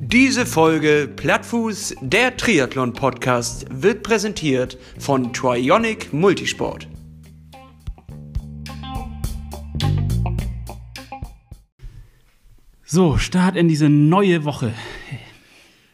Diese Folge Plattfuß, der Triathlon-Podcast, wird präsentiert von Trionic Multisport. So, Start in diese neue Woche.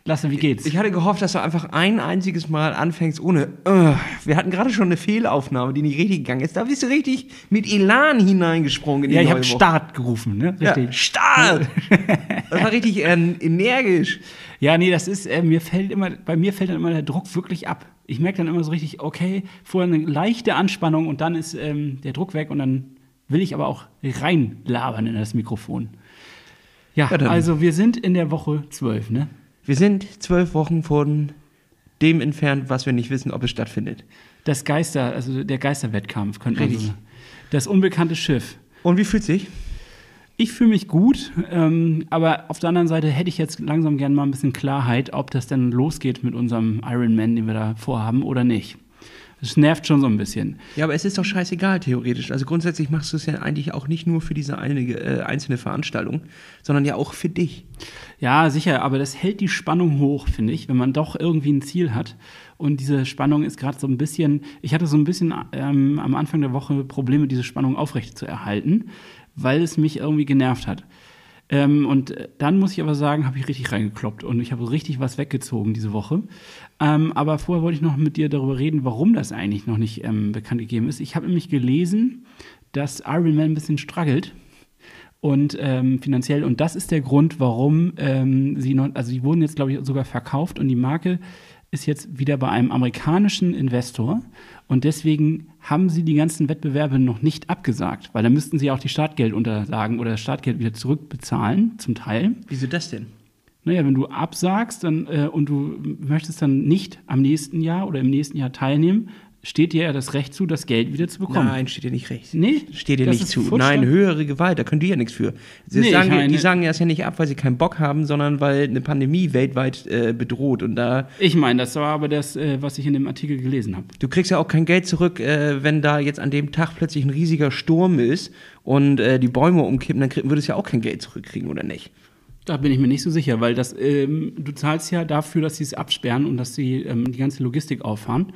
Lasse, wie geht's? Ich hatte gehofft, dass du einfach ein einziges Mal anfängst ohne. Uh, wir hatten gerade schon eine Fehlaufnahme, die nicht richtig gegangen ist. Da bist du richtig mit Elan hineingesprungen in die ja, ich habe. Start gerufen, ne? Ja, Richtig. Start! das war richtig äh, energisch. Ja, nee, das ist, äh, mir fällt immer, bei mir fällt dann immer der Druck wirklich ab. Ich merke dann immer so richtig, okay, vorher eine leichte Anspannung und dann ist ähm, der Druck weg und dann will ich aber auch reinlabern in das Mikrofon. Ja, Ja, also wir sind in der Woche 12, ne? Wir sind zwölf Wochen von dem entfernt, was wir nicht wissen, ob es stattfindet. Das Geister, also der Geisterwettkampf, könnte man so sagen. Das unbekannte Schiff. Und wie fühlt sich? Ich fühle mich gut, ähm, aber auf der anderen Seite hätte ich jetzt langsam gerne mal ein bisschen Klarheit, ob das denn losgeht mit unserem Ironman, den wir da vorhaben oder nicht. Das nervt schon so ein bisschen. Ja, aber es ist doch scheißegal, theoretisch. Also grundsätzlich machst du es ja eigentlich auch nicht nur für diese eine, äh, einzelne Veranstaltung, sondern ja auch für dich. Ja, sicher, aber das hält die Spannung hoch, finde ich, wenn man doch irgendwie ein Ziel hat. Und diese Spannung ist gerade so ein bisschen, ich hatte so ein bisschen ähm, am Anfang der Woche Probleme, diese Spannung aufrecht zu erhalten, weil es mich irgendwie genervt hat. Ähm, und dann muss ich aber sagen, habe ich richtig reingekloppt und ich habe richtig was weggezogen diese Woche. Ähm, aber vorher wollte ich noch mit dir darüber reden, warum das eigentlich noch nicht ähm, bekannt gegeben ist. Ich habe nämlich gelesen, dass Iron Man ein bisschen struggelt und ähm, finanziell und das ist der Grund, warum ähm, sie noch, also sie wurden jetzt glaube ich sogar verkauft und die Marke ist jetzt wieder bei einem amerikanischen Investor und deswegen haben sie die ganzen Wettbewerbe noch nicht abgesagt, weil da müssten sie auch die Startgeldunterlagen oder das Startgeld wieder zurückbezahlen zum Teil. Wieso das denn? Naja, wenn du absagst dann, äh, und du möchtest dann nicht am nächsten Jahr oder im nächsten Jahr teilnehmen, steht dir ja das Recht zu, das Geld wieder zu bekommen. Nein, steht dir nicht recht. Nee? Steht dir Das nicht zu. Futsch, Nein, dann? höhere Gewalt, da können die ja nichts für. Sie Nee, sagen, die sagen ja es ja nicht ab, weil sie keinen Bock haben, sondern weil eine Pandemie weltweit äh, bedroht. Und da, Ich meine, das war aber das, äh, was ich in dem Artikel gelesen habe. du kriegst ja auch kein Geld zurück, äh, wenn da jetzt an dem Tag plötzlich ein riesiger Sturm ist und äh, die Bäume umkippen, dann krieg, würdest du ja auch kein Geld zurückkriegen, oder nicht? Da bin ich mir nicht so sicher, weil das, ähm, du zahlst ja dafür, dass sie es absperren und dass sie ähm, die ganze Logistik auffahren.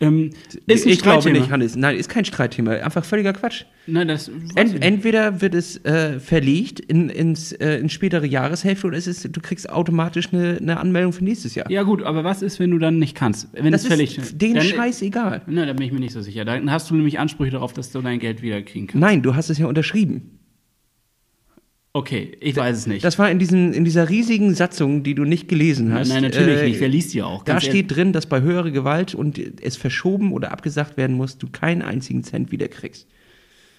Ähm, ist ein ich glaube nicht, Hannes. Nein, ist kein Streitthema. Einfach völliger Quatsch. Nein, das Ent, entweder wird es äh, verlegt in, ins, äh, in spätere Jahreshälfte oder es ist, du kriegst automatisch eine, eine Anmeldung für nächstes Jahr. Ja gut, aber was ist, wenn du dann nicht kannst? Wenn das es fällig ist dann- Scheiß egal. Na, da bin ich mir nicht so sicher. Dann hast du nämlich Ansprüche darauf, dass du dein Geld wieder kriegen kannst. Nein, du hast es ja unterschrieben. Okay, ich weiß es nicht. Das war in, diesen, in dieser riesigen Satzung, die du nicht gelesen hast. nein, natürlich äh, nicht. Wer liest die auch? Da steht drin, dass bei höherer Gewalt und es verschoben oder abgesagt werden muss, du keinen einzigen Cent wieder kriegst.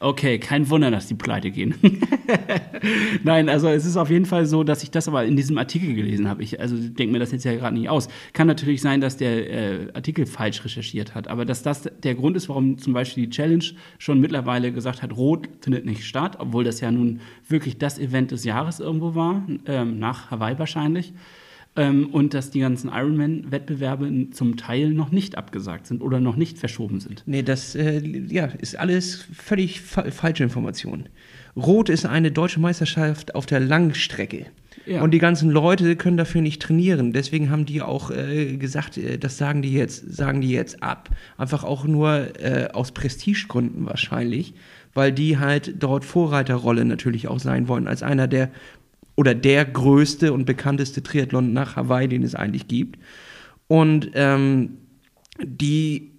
Okay, kein Wunder, dass die pleite gehen. Nein, also es ist auf jeden Fall so, dass ich das aber in diesem Artikel gelesen habe. Ich also denke mir das jetzt ja gerade nicht aus. Kann natürlich sein, dass der äh, Artikel falsch recherchiert hat, aber dass das der Grund ist, warum zum Beispiel die Challenge schon mittlerweile gesagt hat, Rot findet nicht statt, obwohl das ja nun wirklich das Event des Jahres irgendwo war, ähm, nach Hawaii wahrscheinlich. Ähm, und dass die ganzen Ironman-Wettbewerbe zum Teil noch nicht abgesagt sind oder noch nicht verschoben sind. Nee, das äh, ja, ist alles völlig fa falsche Information. Rot ist eine deutsche Meisterschaft auf der Langstrecke. Ja. Und die ganzen Leute können dafür nicht trainieren. Deswegen haben die auch äh, gesagt, äh, das sagen die jetzt, sagen die jetzt ab. Einfach auch nur äh, aus Prestigegründen wahrscheinlich, weil die halt dort Vorreiterrolle natürlich auch sein wollen, als einer der oder der größte und bekannteste Triathlon nach Hawaii, den es eigentlich gibt. Und ähm, die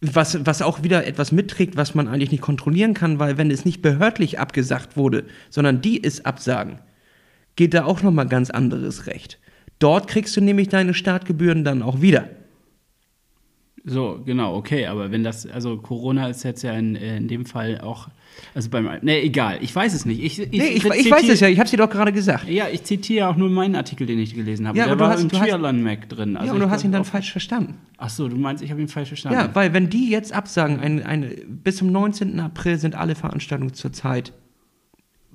was, was auch wieder etwas mitträgt, was man eigentlich nicht kontrollieren kann, weil wenn es nicht behördlich abgesagt wurde, sondern die es absagen, geht da auch nochmal ganz anderes Recht. Dort kriegst du nämlich deine Startgebühren dann auch wieder. So, genau, okay, aber wenn das, also Corona ist jetzt ja in, äh, in dem Fall auch, also beim, ne, egal, ich weiß es nicht. Ich, ich, Nee, ich, ich weiß es ja, ich habe sie doch gerade gesagt. Ja, ich zitiere auch nur meinen Artikel, den ich gelesen habe. Ja, Der aber du war hast- im Triathlon Mac drin. Also ja, und du hast ihn dann auf- falsch verstanden. Ach so, du meinst, ich habe ihn falsch verstanden. Ja, weil wenn die jetzt absagen, eine, eine, bis zum 19. April sind alle Veranstaltungen zurzeit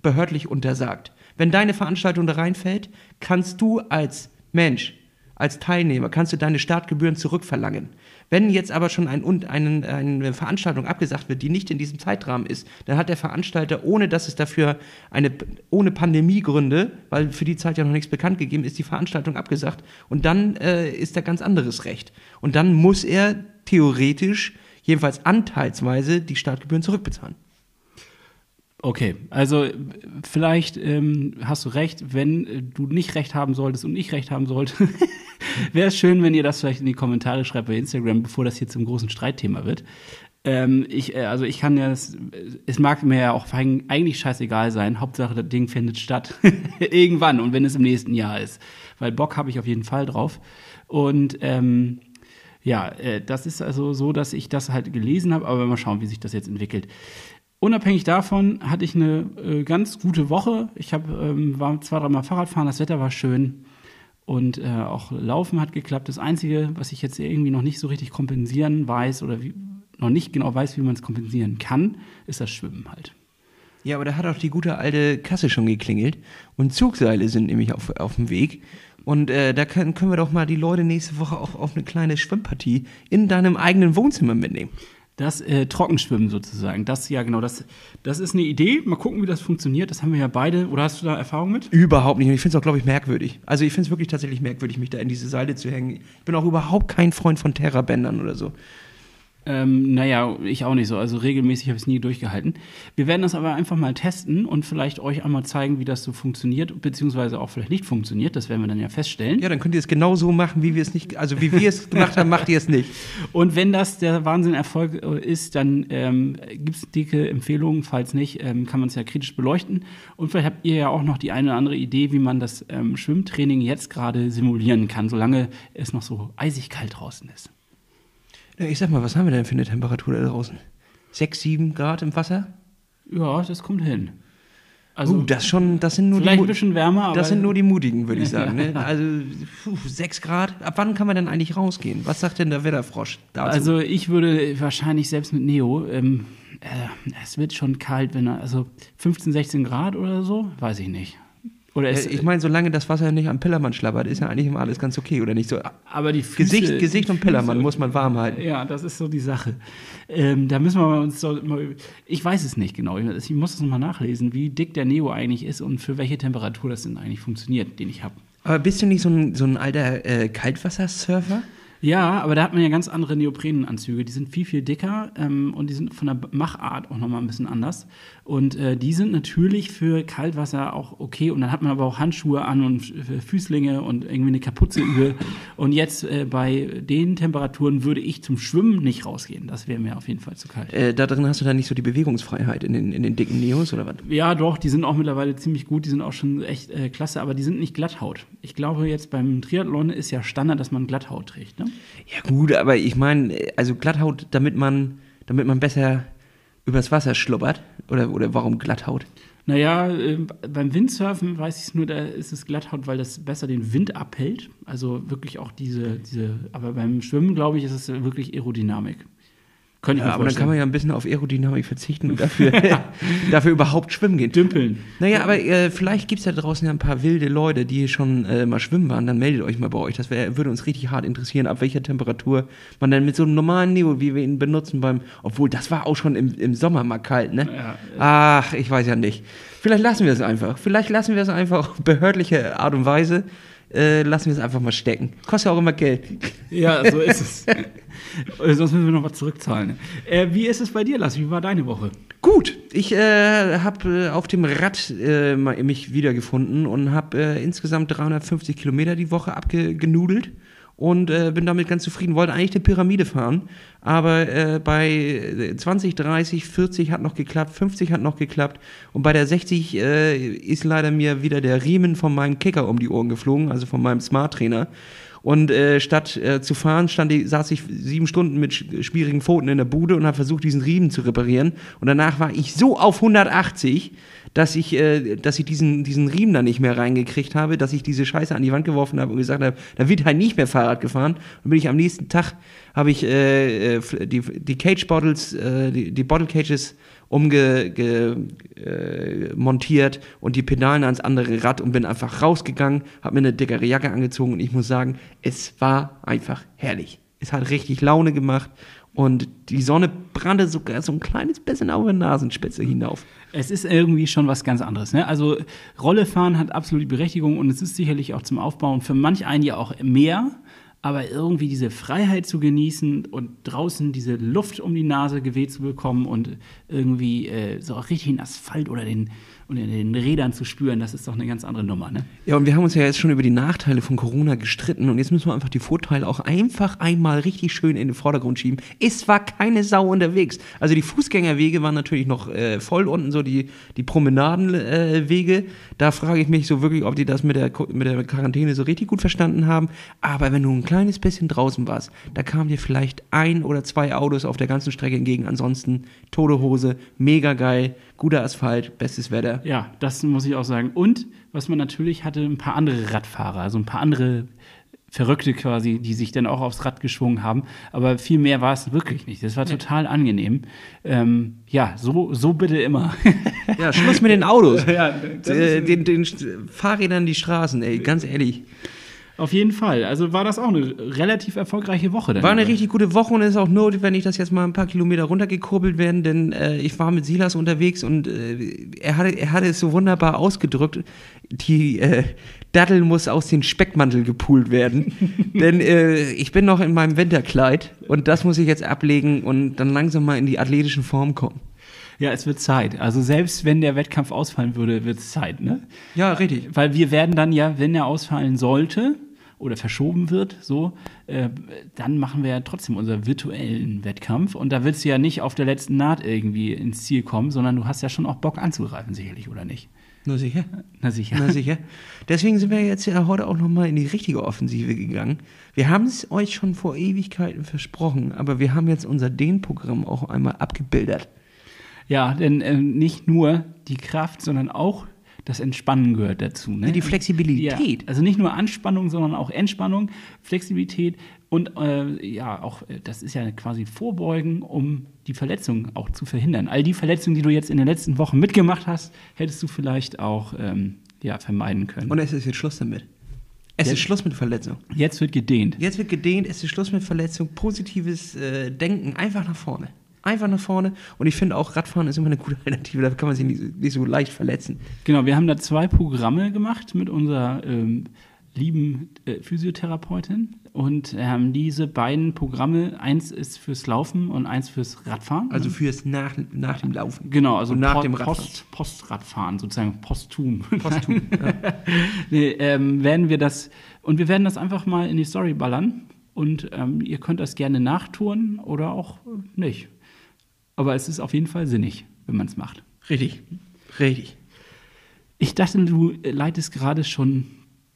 behördlich untersagt. Wenn deine Veranstaltung da reinfällt, kannst du als Mensch, als Teilnehmer, kannst du deine Startgebühren zurückverlangen. Wenn jetzt aber schon ein, einen, eine Veranstaltung abgesagt wird, die nicht in diesem Zeitrahmen ist, dann hat der Veranstalter, ohne dass es dafür eine, ohne Pandemiegründe, weil für die Zeit ja noch nichts bekannt gegeben ist, die Veranstaltung abgesagt und dann äh, ist da ganz anderes Recht. Und dann muss er theoretisch, jedenfalls anteilsweise, die Startgebühren zurückbezahlen. Okay, also vielleicht ähm, hast du recht, wenn äh, du nicht recht haben solltest und ich recht haben sollte. Wäre es schön, wenn ihr das vielleicht in die Kommentare schreibt bei Instagram, bevor das hier zum großen Streitthema wird. Ähm, ich, äh, also ich kann ja, das, es mag mir ja auch eigentlich scheißegal sein. Hauptsache, das Ding findet statt. Irgendwann und wenn es im nächsten Jahr ist. Weil Bock habe ich auf jeden Fall drauf. Und ähm, ja, äh, das ist also so, dass ich das halt gelesen habe, aber mal schauen, wie sich das jetzt entwickelt. Unabhängig davon hatte ich eine äh, ganz gute Woche. Ich hab, ähm, war zwei, dreimal Fahrradfahren, das Wetter war schön und äh, auch Laufen hat geklappt. Das Einzige, was ich jetzt irgendwie noch nicht so richtig kompensieren weiß oder wie, noch nicht genau weiß, wie man es kompensieren kann, ist das Schwimmen halt. Ja, aber da hat auch die gute alte Kasse schon geklingelt und Zugseile sind nämlich auf, auf dem Weg. Und äh, da können, können wir doch mal die Leute nächste Woche auch auf eine kleine Schwimmpartie in deinem eigenen Wohnzimmer mitnehmen. Das äh, Trockenschwimmen sozusagen. Das, ja, genau, das, das ist eine Idee. Mal gucken, wie das funktioniert. Das haben wir ja beide. Oder hast du da Erfahrung mit? Überhaupt nicht. Ich finde es auch, glaube ich, merkwürdig. Also ich finde es wirklich tatsächlich merkwürdig, mich da in diese Seile zu hängen. Ich bin auch überhaupt kein Freund von Terrabändern oder so. Ähm, naja, ich auch nicht so. Also regelmäßig habe ich es nie durchgehalten. Wir werden das aber einfach mal testen und vielleicht euch einmal zeigen, wie das so funktioniert, beziehungsweise auch vielleicht nicht funktioniert. Das werden wir dann ja feststellen. Ja, dann könnt ihr es genau so machen, wie wir es nicht, also wie wir es gemacht haben, macht ihr es nicht. Und wenn das der Wahnsinn-Erfolg äh, ist, dann ähm, gibt es dicke Empfehlungen. Falls nicht, ähm, kann man es ja kritisch beleuchten. Und vielleicht habt ihr ja auch noch die eine oder andere Idee, wie man das ähm, Schwimmtraining jetzt gerade simulieren kann, solange es noch so eisig kalt draußen ist. Ich sag mal, was haben wir denn für eine Temperatur da draußen? Sechs, sieben Grad im Wasser? Ja, das kommt hin. Also uh, das schon, das sind nur vielleicht die, ein bisschen wärmer, aber das sind nur die Mutigen, würde ich sagen. Ne? Also puh, sechs Grad. Ab wann kann man denn eigentlich rausgehen? Was sagt denn der Wetterfrosch dazu? Also ich würde wahrscheinlich selbst mit Neo. Ähm, äh, es wird schon kalt, wenn er also 15, 16 Grad oder so, weiß ich nicht. Oder ist, ich meine, solange das Wasser nicht am Pillermann schlabbert, ist ja eigentlich immer alles ganz okay, oder nicht so? Aber die Füße, Gesicht, Gesicht und Pillermann Füße, muss man warm halten. Ja, das ist so die Sache. Ähm, da müssen wir uns so ich weiß es nicht genau. Ich muss es nochmal nachlesen, wie dick der Neo eigentlich ist und für welche Temperatur das denn eigentlich funktioniert, den ich habe. Aber bist du nicht so ein, so ein alter äh, Kaltwassersurfer? Ja, aber da hat man ja ganz andere Neoprenanzüge. Die sind viel, viel dicker ähm, und die sind von der Machart auch nochmal ein bisschen anders. Und äh, die sind natürlich für Kaltwasser auch okay. Und dann hat man aber auch Handschuhe an und Füßlinge und irgendwie eine Kapuze über. Und jetzt äh, bei den Temperaturen würde ich zum Schwimmen nicht rausgehen. Das wäre mir auf jeden Fall zu kalt. Äh, da drin hast du dann nicht so die Bewegungsfreiheit in den, in den dicken Neos oder was? Ja, doch, die sind auch mittlerweile ziemlich gut. Die sind auch schon echt äh, klasse, aber die sind nicht Glatthaut. Ich glaube, jetzt beim Triathlon ist ja Standard, dass man Glatthaut trägt. Ne? Ja gut, aber ich meine, also Glatthaut, damit man, damit man besser übers Wasser schlubbert? Oder, oder warum Glatthaut? Naja, äh, beim Windsurfen weiß ich es nur, da ist es Glatthaut, weil das besser den Wind abhält. Also wirklich auch diese, diese aber beim Schwimmen, glaube ich, ist es wirklich Aerodynamik. Könnte ja, aber dann kann man ja ein bisschen auf Aerodynamik verzichten und dafür, dafür überhaupt schwimmen gehen. Dümpeln. Naja, aber äh, vielleicht gibt es ja draußen ja ein paar wilde Leute, die schon äh, mal schwimmen waren. Dann meldet euch mal bei euch. Das wär, würde uns richtig hart interessieren, ab welcher Temperatur man dann mit so einem normalen Neo, wie wir ihn benutzen beim. Obwohl, das war auch schon im, im Sommer mal kalt, ne? Ja, Ach, ich weiß ja nicht. Vielleicht lassen wir es einfach. Vielleicht lassen wir es einfach auf behördliche Art und Weise. Äh, lassen wir es einfach mal stecken. Kostet ja auch immer Geld. Ja, so ist es. Sonst müssen wir noch was zurückzahlen. Äh, wie ist es bei dir, Lass? Wie war deine Woche? Gut, ich äh, habe äh, auf dem Rad äh, mich wiedergefunden und habe äh, insgesamt 350 Kilometer die Woche abgenudelt und äh, bin damit ganz zufrieden. Wollte eigentlich die Pyramide fahren, aber äh, bei 20, 30, 40 hat noch geklappt, 50 hat noch geklappt und bei der 60 äh, ist leider mir wieder der Riemen von meinem Kicker um die Ohren geflogen, also von meinem Smart Trainer. Und äh, statt äh, zu fahren, stand ich, saß ich sieben Stunden mit schwierigen Pfoten in der Bude und habe versucht, diesen Riemen zu reparieren. Und danach war ich so auf 180, dass ich, äh, dass ich diesen, diesen Riemen da nicht mehr reingekriegt habe, dass ich diese Scheiße an die Wand geworfen habe und gesagt habe, da wird halt nicht mehr Fahrrad gefahren. Und bin ich am nächsten Tag, habe ich äh, äh die, die Cage Bottles, äh, die, die Bottle Cages umgemontiert äh, und die Pedalen ans andere Rad und bin einfach rausgegangen, habe mir eine dickere Jacke angezogen und ich muss sagen, es war einfach herrlich. Es hat richtig Laune gemacht und die Sonne brannte sogar so ein kleines bisschen auf der Nasenspitze hinauf. Es ist irgendwie schon was ganz anderes. Ne? Also Rollefahren hat absolut die Berechtigung und es ist sicherlich auch zum Aufbauen für manch einen ja auch mehr. Aber irgendwie diese Freiheit zu genießen und draußen diese Luft um die Nase geweht zu bekommen und irgendwie äh, so richtig den Asphalt oder den, und in den Rädern zu spüren, das ist doch eine ganz andere Nummer, ne? Ja, und wir haben uns ja jetzt schon über die Nachteile von Corona gestritten und jetzt müssen wir einfach die Vorteile auch einfach einmal richtig schön in den Vordergrund schieben. Es war keine Sau unterwegs. Also die Fußgängerwege waren natürlich noch äh, voll unten, so die, die Promenadenwege. Äh, da frage ich mich so wirklich, ob die das mit der, mit der Quarantäne so richtig gut verstanden haben. Aber wenn du ein kleines bisschen draußen warst, da kamen dir vielleicht ein oder zwei Autos auf der ganzen Strecke entgegen. Ansonsten tote Hose, mega geil guter Asphalt, bestes Wetter. Ja, das muss ich auch sagen. Und was man natürlich hatte, ein paar andere Radfahrer, also ein paar andere Verrückte quasi, die sich dann auch aufs Rad geschwungen haben. Aber viel mehr war es wirklich nicht. Das war total angenehm. Ähm, ja, so, so bitte immer. ja, Schluss mit den Autos. ja, äh, den, den Fahrrädern die Straßen, ey, ganz ehrlich. Auf jeden Fall. Also war das auch eine relativ erfolgreiche Woche. Dann war eine richtig gute Woche und es ist auch notwendig, dass jetzt mal ein paar Kilometer runtergekurbelt werden, denn äh, ich war mit Silas unterwegs und äh, er, hatte, er hatte es so wunderbar ausgedrückt. Die äh, Dattel muss aus dem Speckmantel gepult werden, denn äh, ich bin noch in meinem Winterkleid und das muss ich jetzt ablegen und dann langsam mal in die athletischen Form kommen. Ja, es wird Zeit. Also selbst wenn der Wettkampf ausfallen würde, wird es Zeit, ne? Ja, richtig. Weil wir werden dann ja, wenn er ausfallen sollte, oder verschoben wird, so, äh, dann machen wir ja trotzdem unseren virtuellen Wettkampf. Und da willst du ja nicht auf der letzten Naht irgendwie ins Ziel kommen, sondern du hast ja schon auch Bock anzugreifen, sicherlich, oder nicht? Nur sicher. Na sicher. Na sicher. Deswegen sind wir jetzt ja heute auch nochmal in die richtige Offensive gegangen. Wir haben es euch schon vor Ewigkeiten versprochen, aber wir haben jetzt unser Den-Programm auch einmal abgebildet. Ja, denn äh, nicht nur die Kraft, sondern auch das Entspannen gehört dazu. Ne? die Flexibilität. Ja, also nicht nur Anspannung, sondern auch Entspannung, Flexibilität und äh, ja, auch äh, das ist ja quasi Vorbeugen, um die Verletzung auch zu verhindern. All die Verletzungen, die du jetzt in den letzten Wochen mitgemacht hast, hättest du vielleicht auch ähm, ja, vermeiden können. Und es ist jetzt Schluss damit. Es jetzt, ist Schluss mit Verletzung. Jetzt wird gedehnt. Jetzt wird gedehnt, es ist Schluss mit Verletzung, positives äh, Denken, einfach nach vorne einfach nach vorne. Und ich finde auch, Radfahren ist immer eine gute Alternative, da kann man sich nicht, nicht, so leicht verletzen. Genau, wir haben da zwei Programme gemacht mit unserer ähm, lieben äh, Physiotherapeutin. Und ähm, diese beiden Programme, eins ist fürs Laufen und eins fürs Radfahren. Also fürs nach, nach dem Laufen. Genau, also und nach Post, dem Radfahren. Post, Postradfahren, sozusagen posthum. Posthum, ja. nee, ähm, werden wir das, und wir werden das einfach mal in die Story ballern. Und ähm, ihr könnt das gerne nachtouren oder auch nicht aber es ist auf jeden Fall sinnig, wenn man es macht. Richtig, richtig. Ich dachte, du leitest gerade schon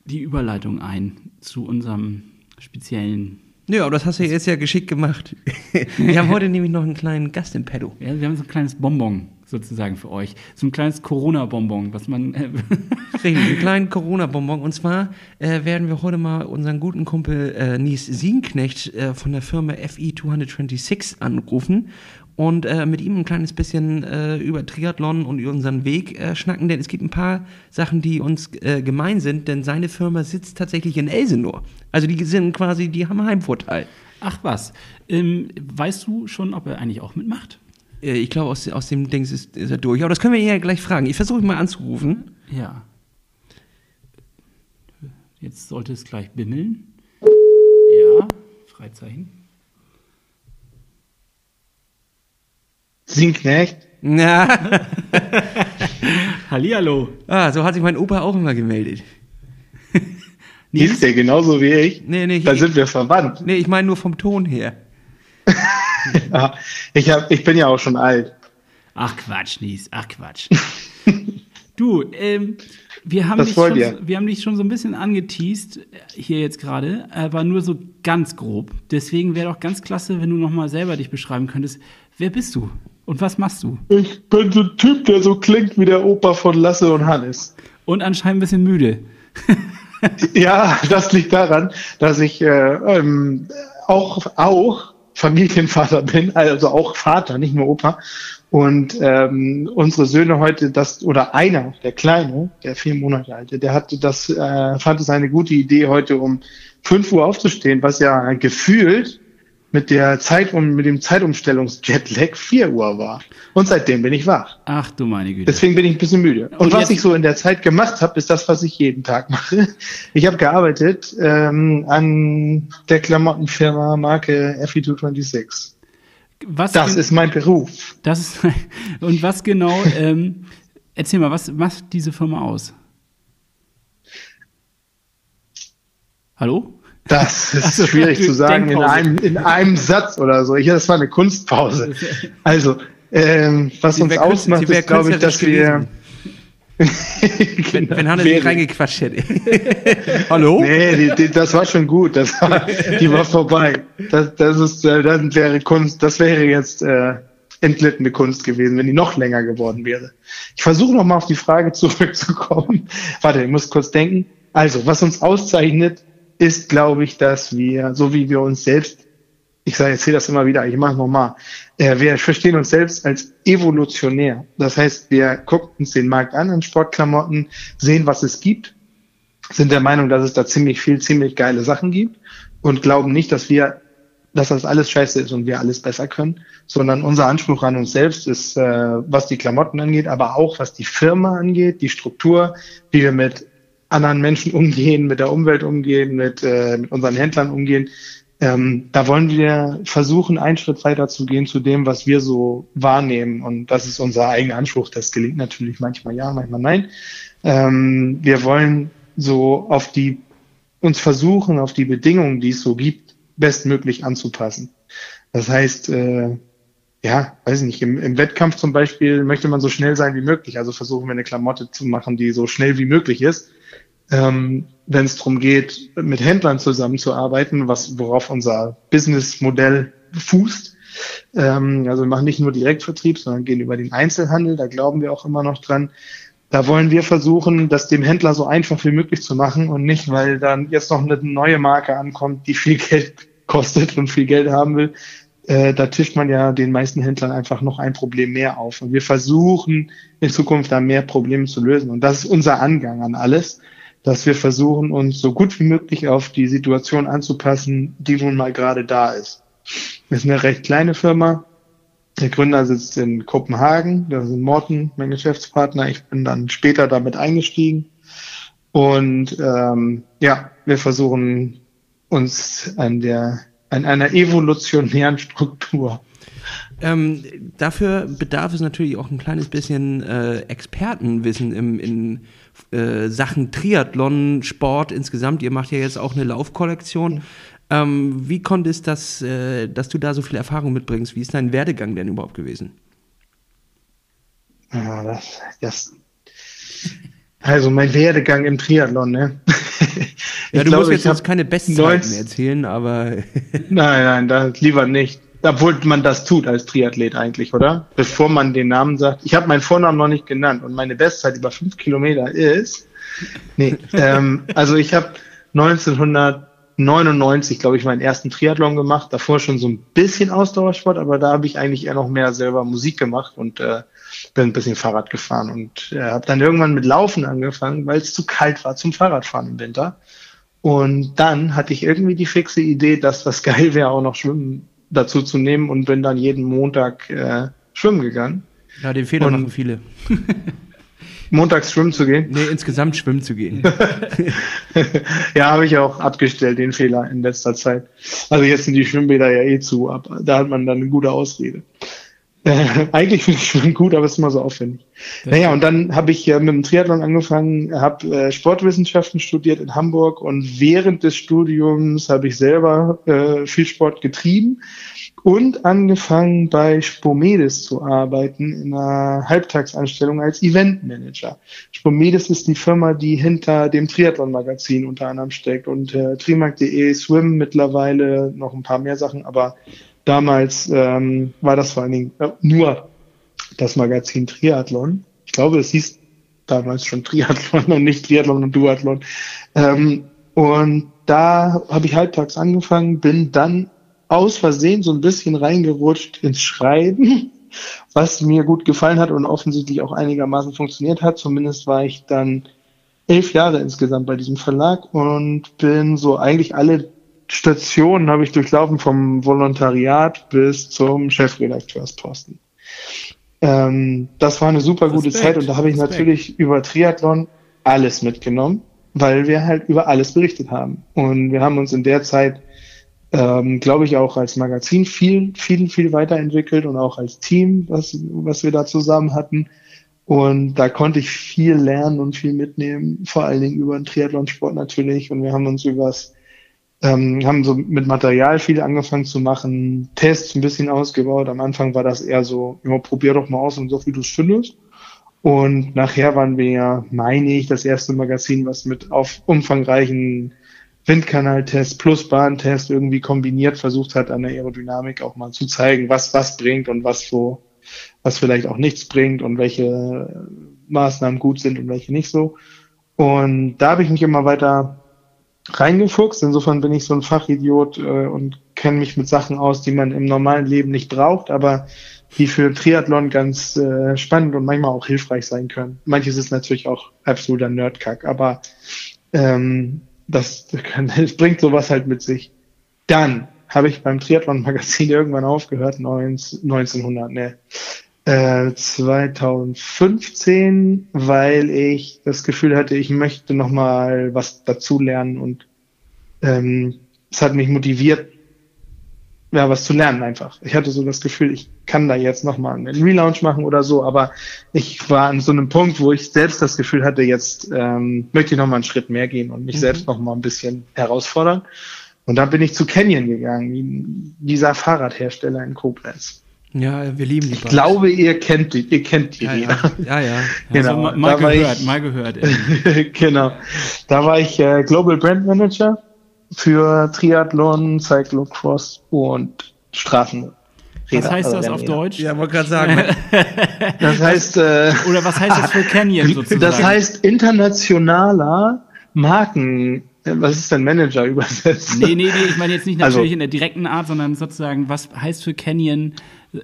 die Überleitung ein zu unserem speziellen. Ja, aber das hast du jetzt ja geschickt gemacht. wir haben heute nämlich noch einen kleinen Gast im Pedo. Ja, wir haben so ein kleines Bonbon sozusagen für euch. So ein kleines Corona-Bonbon, was man. Äh Richtig, einen kleinen Corona-Bonbon. Und zwar äh, werden wir heute mal unseren guten Kumpel äh, Nies Sienknecht äh, von der Firma FE 226 anrufen und äh, mit ihm ein kleines bisschen äh, über Triathlon und über unseren Weg äh, schnacken, denn es gibt ein paar Sachen, die uns äh, gemein sind, denn seine Firma sitzt tatsächlich in Elsenor. Also die sind quasi, die haben Heimvorteil. Ach was. Ähm, weißt du schon, ob er eigentlich auch mitmacht? Äh, ich glaube, aus, aus dem Dings ist, ist, er durch. Aber das können wir ihn ja gleich fragen. Ich versuche ihn mal anzurufen. Ja. Jetzt sollte es gleich bimmeln. Ja, Freizeichen. Singknecht. Na. Hallihallo. Ah, so hat sich mein Opa auch immer gemeldet. Ist der genauso wie ich? Nee, nee. Dann sind wir verwandt. Nee, ich meine nur vom Ton her. ja, ich, hab, ich bin ja auch schon alt. Ach Quatsch, Nies, ach Quatsch. du, ähm, wir haben, dich schon, wir haben dich schon so ein bisschen angeteased, äh, hier jetzt gerade, aber nur so ganz grob. Deswegen wäre doch ganz klasse, wenn du nochmal selber dich beschreiben könntest. Wer bist du? Und was machst du? Ich bin so ein Typ, der so klingt wie der Opa von Lasse und Hannes. Und anscheinend ein bisschen müde. ja, das liegt daran, dass ich äh, ähm, auch, auch Familienvater bin, also auch Vater, nicht nur Opa. Und ähm, unsere Söhne heute, das oder einer, der Kleine, der vier Monate alte, der hatte das, äh, fand es eine gute Idee, heute um fünf Uhr aufzustehen, was ja gefühlt mit der Zeit und mit dem Zeitumstellungsjetlag 4 Uhr war. Und seitdem bin ich wach. Ach du meine Güte. Deswegen bin ich ein bisschen müde. Und, und was ich so in der Zeit gemacht habe, ist das, was ich jeden Tag mache. Ich habe gearbeitet ähm, an der Klamottenfirma Marke FE226. Was das ist mein Beruf. Das ist und was genau? ähm, erzähl mal, was macht diese Firma aus? Hallo? Das ist also, schwierig zu sagen in einem, in einem Satz oder so. Ich, das war eine Kunstpause. Also, ähm, was uns ausmacht, ist, glaube ich, dass wir. wenn, wenn Hannes nicht reingequatscht hätte. Hallo? Nee, die, die, das war schon gut. Das war, die war vorbei. Das, das, ist, äh, das wäre Kunst. Das wäre jetzt äh, entglittene Kunst gewesen, wenn die noch länger geworden wäre. Ich versuche noch mal auf die Frage zurückzukommen. Warte, ich muss kurz denken. Also, was uns auszeichnet, ist, glaube ich, dass wir, so wie wir uns selbst, ich sage, erzähle das immer wieder, ich mache nochmal, äh, wir verstehen uns selbst als evolutionär. Das heißt, wir gucken uns den Markt an in Sportklamotten, sehen, was es gibt, sind der Meinung, dass es da ziemlich viel, ziemlich geile Sachen gibt und glauben nicht, dass wir dass das alles scheiße ist und wir alles besser können, sondern unser Anspruch an uns selbst ist, äh, was die Klamotten angeht, aber auch was die Firma angeht, die Struktur, wie wir mit anderen Menschen umgehen, mit der Umwelt umgehen, mit, äh, mit unseren Händlern umgehen. Ähm, da wollen wir versuchen, einen Schritt weiter zu gehen zu dem, was wir so wahrnehmen. Und das ist unser eigener Anspruch. Das gelingt natürlich manchmal ja, manchmal nein. Ähm, wir wollen so auf die, uns versuchen, auf die Bedingungen, die es so gibt, bestmöglich anzupassen. Das heißt, äh, ja, weiß ich nicht, im, im Wettkampf zum Beispiel möchte man so schnell sein wie möglich. Also versuchen wir eine Klamotte zu machen, die so schnell wie möglich ist ähm, wenn es darum geht, mit Händlern zusammenzuarbeiten, was worauf unser Businessmodell fußt. Ähm, also wir machen nicht nur Direktvertrieb, sondern gehen über den Einzelhandel. Da glauben wir auch immer noch dran. Da wollen wir versuchen, das dem Händler so einfach wie möglich zu machen und nicht, weil dann jetzt noch eine neue Marke ankommt, die viel Geld kostet und viel Geld haben will. Äh, da tischt man ja den meisten Händlern einfach noch ein Problem mehr auf. Und wir versuchen in Zukunft da mehr Probleme zu lösen. Und das ist unser Angang an alles dass wir versuchen, uns so gut wie möglich auf die Situation anzupassen, die nun mal gerade da ist. Wir sind eine recht kleine Firma. Der Gründer sitzt in Kopenhagen, da sind Morten, mein Geschäftspartner. Ich bin dann später damit eingestiegen. Und ähm, ja, wir versuchen uns an der an einer evolutionären Struktur ähm, dafür bedarf es natürlich auch ein kleines bisschen äh, Expertenwissen im, in äh, Sachen Triathlon, Sport insgesamt. Ihr macht ja jetzt auch eine Laufkollektion. Ähm, wie konnte es das, äh, dass du da so viel Erfahrung mitbringst? Wie ist dein Werdegang denn überhaupt gewesen? Ja, das, das also mein Werdegang im Triathlon, ne? ja, du glaube, musst jetzt keine Bestzeiten erzählen, aber. nein, nein, das lieber nicht. Obwohl man das tut als Triathlet eigentlich, oder? Bevor man den Namen sagt. Ich habe meinen Vornamen noch nicht genannt und meine Bestzeit über fünf Kilometer ist. Nee, ähm, also ich habe 1999, glaube ich, meinen ersten Triathlon gemacht. Davor schon so ein bisschen Ausdauersport, aber da habe ich eigentlich eher noch mehr selber Musik gemacht und äh, bin ein bisschen Fahrrad gefahren und äh, habe dann irgendwann mit Laufen angefangen, weil es zu kalt war zum Fahrradfahren im Winter. Und dann hatte ich irgendwie die fixe Idee, dass was geil wäre, auch noch schwimmen dazu zu nehmen und bin dann jeden Montag äh, schwimmen gegangen. Ja, den Fehler und machen viele. montags schwimmen zu gehen? Nee, insgesamt schwimmen zu gehen. ja, habe ich auch abgestellt, den Fehler in letzter Zeit. Also jetzt sind die Schwimmbäder ja eh zu, aber da hat man dann eine gute Ausrede. Äh, eigentlich finde ich Schwimmen gut, aber es ist immer so aufwendig. Das naja, und dann habe ich äh, mit dem Triathlon angefangen, habe äh, Sportwissenschaften studiert in Hamburg und während des Studiums habe ich selber äh, viel Sport getrieben und angefangen bei Spomedes zu arbeiten in einer Halbtagsanstellung als Eventmanager. Spomedes ist die Firma, die hinter dem Triathlon-Magazin unter anderem steckt und äh, trimark.de, Swim mittlerweile, noch ein paar mehr Sachen, aber Damals ähm, war das vor allen Dingen äh, nur das Magazin Triathlon. Ich glaube, es hieß damals schon Triathlon und nicht Triathlon und Duathlon. Ähm, und da habe ich halbtags angefangen, bin dann aus Versehen so ein bisschen reingerutscht ins Schreiben, was mir gut gefallen hat und offensichtlich auch einigermaßen funktioniert hat. Zumindest war ich dann elf Jahre insgesamt bei diesem Verlag und bin so eigentlich alle Stationen habe ich durchlaufen vom Volontariat bis zum Chefredakteursposten. Ähm, das war eine super gute Respekt, Zeit und da habe ich Respekt. natürlich über Triathlon alles mitgenommen, weil wir halt über alles berichtet haben. Und wir haben uns in der Zeit, ähm, glaube ich, auch als Magazin viel, viel, viel weiterentwickelt und auch als Team, was, was wir da zusammen hatten. Und da konnte ich viel lernen und viel mitnehmen, vor allen Dingen über den Triathlonsport natürlich. Und wir haben uns übers, ähm, haben so mit Material viel angefangen zu machen, Tests ein bisschen ausgebaut. Am Anfang war das eher so, ja, probier doch mal aus und so, wie du es findest. Und nachher waren wir, meine ich, das erste Magazin, was mit auf umfangreichen Windkanaltest plus Bahntest irgendwie kombiniert versucht hat, an der Aerodynamik auch mal zu zeigen, was was bringt und was so was vielleicht auch nichts bringt und welche Maßnahmen gut sind und welche nicht so. Und da habe ich mich immer weiter reingefuchst. Insofern bin ich so ein Fachidiot äh, und kenne mich mit Sachen aus, die man im normalen Leben nicht braucht, aber die für Triathlon ganz äh, spannend und manchmal auch hilfreich sein können. Manches ist natürlich auch absoluter Nerdkack, aber ähm, das, das bringt sowas halt mit sich. Dann habe ich beim Triathlon-Magazin irgendwann aufgehört, 1900, ne, äh, 2015, weil ich das Gefühl hatte, ich möchte noch mal was dazulernen und ähm, es hat mich motiviert, ja, was zu lernen einfach. Ich hatte so das Gefühl, ich kann da jetzt noch mal einen Relaunch machen oder so, aber ich war an so einem Punkt, wo ich selbst das Gefühl hatte, jetzt ähm, möchte ich noch mal einen Schritt mehr gehen und mich mhm. selbst noch mal ein bisschen herausfordern. Und dann bin ich zu Canyon gegangen, dieser Fahrradhersteller in Koblenz. Ja, wir lieben die Ich glaube, ihr kennt die, ihr kennt die ja, ja, ja, ja. Genau. Also mal, mal gehört, ich, mal gehört. genau. Da war ich äh, Global Brand Manager für Triathlon, Cyclocross und Straßen. Was heißt also das auf Deutsch? Ja, wollte gerade sagen. das heißt. Äh, Oder was heißt das für Canyon sozusagen? Das heißt internationaler Marken was ist denn Manager übersetzt? Nee, nee, nee, ich meine jetzt nicht also natürlich also, in der direkten Art, sondern sozusagen, was heißt für Canyon,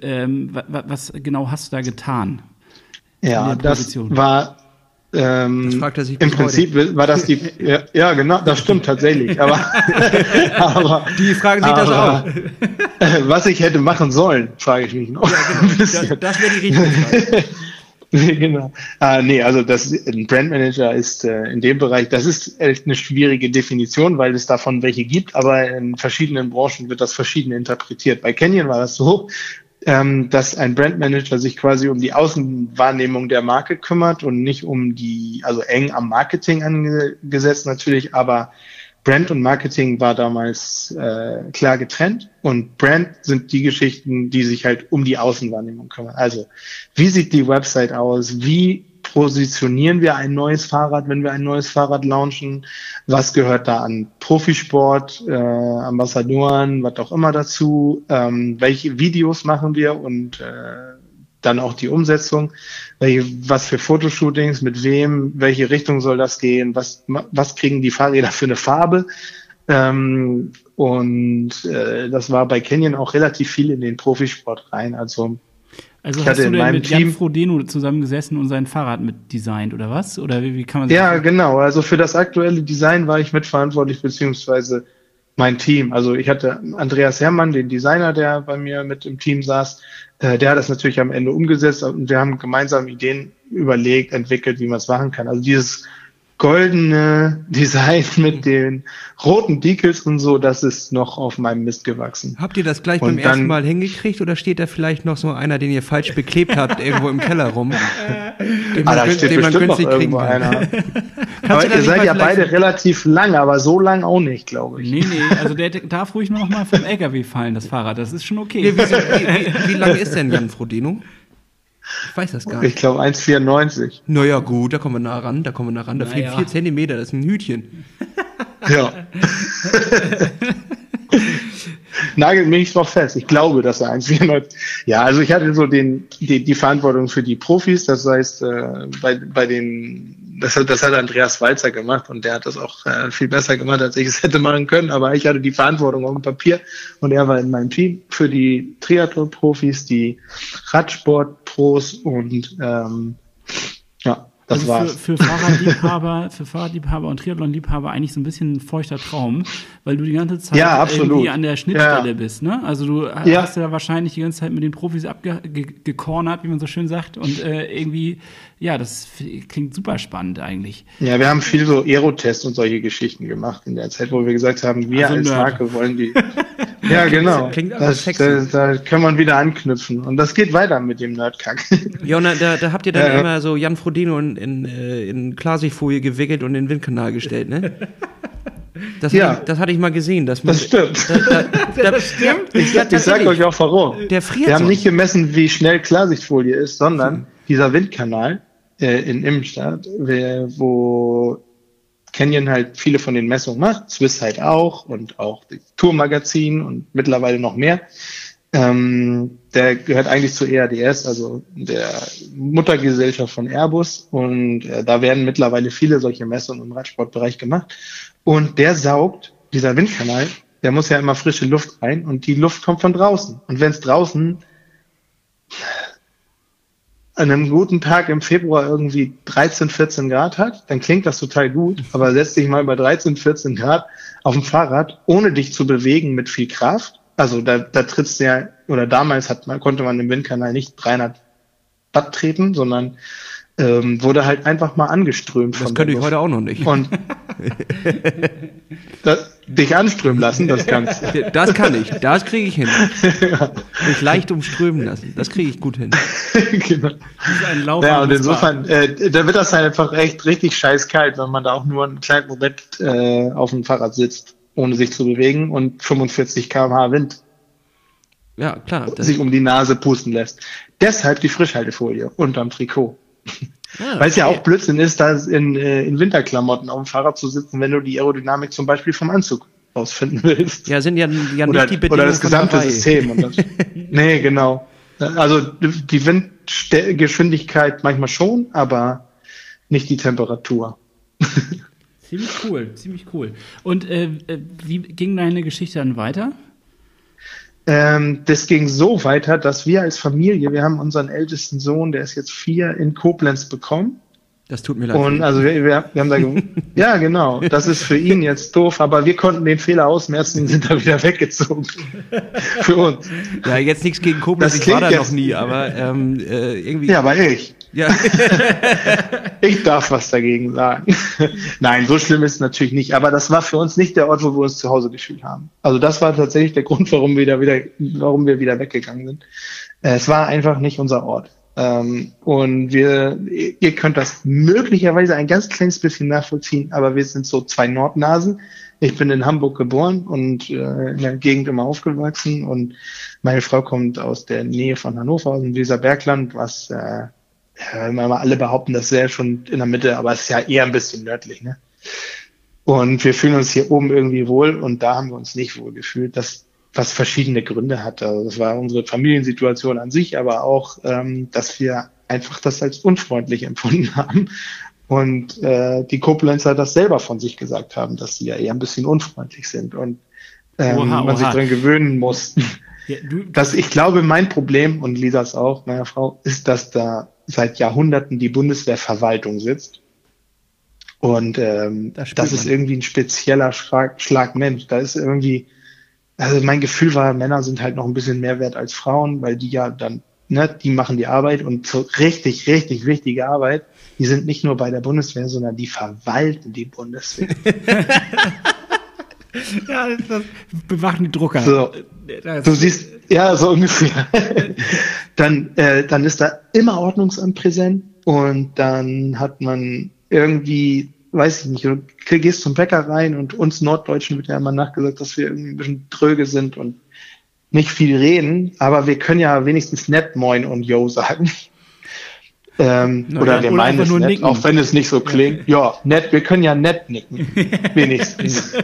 ähm, was, was genau hast du da getan? Ja, das war ähm, das Im Prinzip heute. war das die, ja, ja, genau, das stimmt tatsächlich. Aber, aber die fragen sich aber, das auch. was ich hätte machen sollen, frage ich mich noch. Ja, genau. das, das wäre die richtige Frage. genau. Ah, nee, also das ein Brandmanager ist äh, in dem Bereich, das ist echt eine schwierige Definition, weil es davon welche gibt, aber in verschiedenen Branchen wird das verschieden interpretiert. Bei Canyon war das so, ähm, dass ein Brandmanager sich quasi um die Außenwahrnehmung der Marke kümmert und nicht um die, also eng am Marketing angesetzt natürlich, aber Brand und Marketing war damals äh, klar getrennt und Brand sind die Geschichten, die sich halt um die Außenwahrnehmung kümmern. Also, wie sieht die Website aus? Wie positionieren wir ein neues Fahrrad, wenn wir ein neues Fahrrad launchen? Was gehört da an Profisport, äh, Ambassadoren, was auch immer dazu? Ähm, welche Videos machen wir und äh, dann auch die Umsetzung, welche, was für Fotoshootings, mit wem, welche Richtung soll das gehen, was, was kriegen die Fahrräder für eine Farbe. Ähm, und äh, das war bei Canyon auch relativ viel in den Profisport rein. Also, also hast du denn mit Team, Jan Frodeno zusammengesessen und sein Fahrrad mit designt oder was? Oder wie, wie kann man das Ja, genau. Also für das aktuelle Design war ich mitverantwortlich, beziehungsweise mein Team. Also ich hatte Andreas Herrmann, den Designer, der bei mir mit im Team saß, äh, der hat das natürlich am Ende umgesetzt und wir haben gemeinsam Ideen überlegt, entwickelt, wie man es machen kann. Also dieses goldene Design mit den roten Decals und so, das ist noch auf meinem Mist gewachsen. Habt ihr das gleich und beim dann, ersten Mal hingekriegt oder steht da vielleicht noch so einer, den ihr falsch beklebt habt, irgendwo im Keller rum? den man, ah, da steht den man günstig kriegen kann. einer. aber ihr seid ja beide relativ lang, aber so lang auch nicht, glaube ich. Nee, nee, also der darf ruhig noch mal vom LKW fallen, das Fahrrad, das ist schon okay. Nee, wie, wie, wie, wie lang ist denn Jan Frodeno? Ich weiß das gar nicht. Ich glaube 1,94. Naja, gut, da kommen wir nah ran, da kommen wir nah ran. Da naja. fehlen 4 Zentimeter, das ist ein Hütchen. Ja. Nagelt mich nicht drauf fest. Ich glaube, dass er 1,94. Ja, also ich hatte so den, die, die Verantwortung für die Profis, das heißt, äh, bei, bei den das hat, das hat Andreas Walzer gemacht und der hat das auch äh, viel besser gemacht, als ich es hätte machen können. Aber ich hatte die Verantwortung auf dem Papier und er war in meinem Team für die Triathlon-Profis, die Radsport-Pros und ähm, ja, Das also war's. Für, für Fahrradliebhaber, für Fahrradliebhaber und Triathlonliebhaber eigentlich so ein bisschen ein feuchter Traum, weil du die ganze Zeit Ja, irgendwie an der Schnittstelle Ja. bist, ne? Also du Ja. hast ja wahrscheinlich die ganze Zeit mit den Profis abgecornert, wie man so schön sagt, und äh, irgendwie, ja, das klingt super spannend eigentlich. Ja, wir haben viel so Aerotests und solche Geschichten gemacht in der Zeit, wo wir gesagt haben, wir Also als Nerd. Marke wollen die. ja, genau. klingt das, sexy. da, da kann man wieder anknüpfen. Und das geht weiter mit dem Nerdkack. Ja, und da, da, habt ihr dann Ja, immer so Jan Frodeno in, in, äh, in Klarsichtfolie gewickelt und in den Windkanal gestellt, ne? Das, Ja. hatte ich, das hatte ich mal gesehen. Dass man, Das stimmt. Da, da, das stimmt. Ich, sag- ich sag euch auch warum. Der friert Wir haben nicht gemessen, wie schnell Klarsichtfolie ist, sondern dieser Windkanal äh, in Immenstadt, wo Canyon halt viele von den Messungen macht, Swiss halt auch und auch die Tourmagazin und mittlerweile noch mehr. Ähm, der gehört eigentlich zu EADS, also der Muttergesellschaft von Airbus. Und äh, da werden mittlerweile viele solche Messungen im Radsportbereich gemacht. Und der saugt, dieser Windkanal, der muss ja immer frische Luft rein und die Luft kommt von draußen. Und wenn es draußen an einem guten Tag im Februar irgendwie 13, 14 Grad hat, dann klingt das total gut, aber setz dich mal bei 13, 14 Grad auf dem Fahrrad, ohne dich zu bewegen mit viel Kraft. Also da, da trittst du ja, oder damals hat man, konnte man im Windkanal nicht 300 Watt treten, sondern ähm, wurde halt einfach mal angeströmt. Das von könnte ich Luft. heute auch noch nicht. Und das, dich anströmen lassen, das kannst du. Das kann ich. Das kriege ich hin. Mich leicht umströmen lassen. Das kriege ich gut hin. genau. Ja, und insofern, äh, da wird das halt einfach echt richtig scheiß kalt, wenn man da auch nur einen kleinen Moment äh, auf dem Fahrrad sitzt, ohne sich zu bewegen und 45 km/h Wind Ja, klar. Das, sich um die Nase pusten lässt. Deshalb die Frischhaltefolie unterm Trikot. Ah, Weil es ja okay. auch Blödsinn ist, da in, äh, in Winterklamotten auf dem Fahrrad zu sitzen, wenn du die Aerodynamik zum Beispiel vom Anzug rausfinden willst. Ja, sind ja, ja oder, nicht die Bedingungen oder das gesamte. System. Und das, nee, genau. Also die Windgeschwindigkeit manchmal schon, aber nicht die Temperatur. Ziemlich cool, ziemlich cool. Und äh, äh, wie ging deine Geschichte dann weiter? Ähm, das ging so weiter, dass wir als Familie, wir haben unseren ältesten Sohn, der ist jetzt vier, in Koblenz bekommen. Das tut mir leid. Und also wir, wir, wir haben da ja genau, das ist für ihn jetzt doof, aber wir konnten den Fehler ausmerzen und sind da wieder weggezogen. für uns. ja, jetzt nichts gegen Koblenz. Das Ich war da noch nie, aber ähm, äh, irgendwie. Ja, aber ich. Ja. Ich darf was dagegen sagen. Nein, so schlimm ist es natürlich nicht. Aber das war für uns nicht der Ort, wo wir uns zu Hause gefühlt haben. Also das war tatsächlich der Grund, warum wir da wieder, warum wir wieder weggegangen sind. Äh, Es war einfach nicht unser Ort. Ähm, und wir, ihr könnt das möglicherweise ein ganz kleines bisschen nachvollziehen, aber wir sind so zwei Nordnasen. Ich bin in Hamburg geboren und äh, in der Gegend immer aufgewachsen und meine Frau kommt aus der Nähe von Hannover, aus dem Weserbergland, was äh, mal alle behaupten, das wäre schon in der Mitte, aber es ist ja eher ein bisschen nördlich, ne? Und wir fühlen uns hier oben irgendwie wohl und da haben wir uns nicht wohl gefühlt, das, was verschiedene Gründe hat. Also das war unsere Familiensituation an sich, aber auch, ähm, dass wir einfach das als unfreundlich empfunden haben. Und äh, die Koblenzer das selber von sich gesagt haben, dass sie ja eher ein bisschen unfreundlich sind und ähm, Oha, man sich oha. dran gewöhnen muss. Ja, du, Das, ich glaube, mein Problem, und Lisas auch, meiner Frau, ist, dass da seit Jahrhunderten die Bundeswehrverwaltung sitzt. Und ähm, Das das, ist man. irgendwie ein spezieller Schlag, Schlag Mensch. Da ist irgendwie, also mein Gefühl war, Männer sind halt noch ein bisschen mehr wert als Frauen, weil die ja dann, ne, die machen die Arbeit und so richtig, richtig wichtige Arbeit. Die sind nicht nur bei der Bundeswehr, sondern die verwalten die Bundeswehr. ja, das bewachen die Drucker. So. Du siehst, ja, so ungefähr. dann, äh, dann ist da immer Ordnungsamt präsent und dann hat man irgendwie, weiß ich nicht, du gehst zum Bäcker rein und uns Norddeutschen wird ja immer nachgesagt, dass wir irgendwie ein bisschen tröge sind und nicht viel reden, aber wir können ja wenigstens nett Moin und Yo sagen. Ähm, Na oder ja, wir oder meinen es nett, nicken. auch wenn es nicht so klingt. Ja, nett, wir können ja nett nicken. Wenigstens.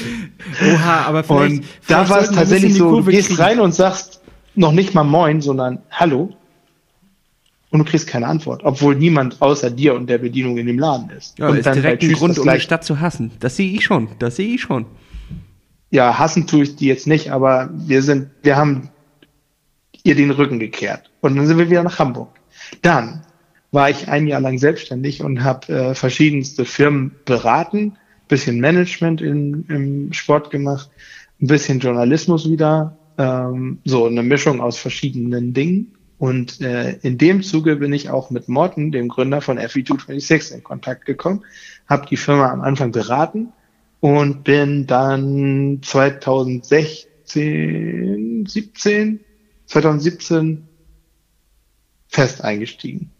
Oha, aber vielleicht. Und vielleicht da war es tatsächlich so, du gehst kriegen. rein und sagst noch nicht mal Moin, sondern Hallo. Und du kriegst keine Antwort, obwohl niemand außer dir und der Bedienung in dem Laden ist. Ja, und ist direkt bei ein Grund, um die. Stadt zu hassen. Das sehe ich schon. Das sehe ich schon. Ja, hassen tue ich die jetzt nicht, aber wir sind, wir haben ihr den Rücken gekehrt. Und dann sind wir wieder nach Hamburg. Dann war ich ein Jahr lang selbstständig und habe äh, verschiedenste Firmen beraten, bisschen Management in, im Sport gemacht, ein bisschen Journalismus wieder, ähm, so eine Mischung aus verschiedenen Dingen. Und äh, in dem Zuge bin ich auch mit Morten, dem Gründer von FE226, in Kontakt gekommen, habe die Firma am Anfang beraten und bin dann 2016, 17, 2017 fest eingestiegen.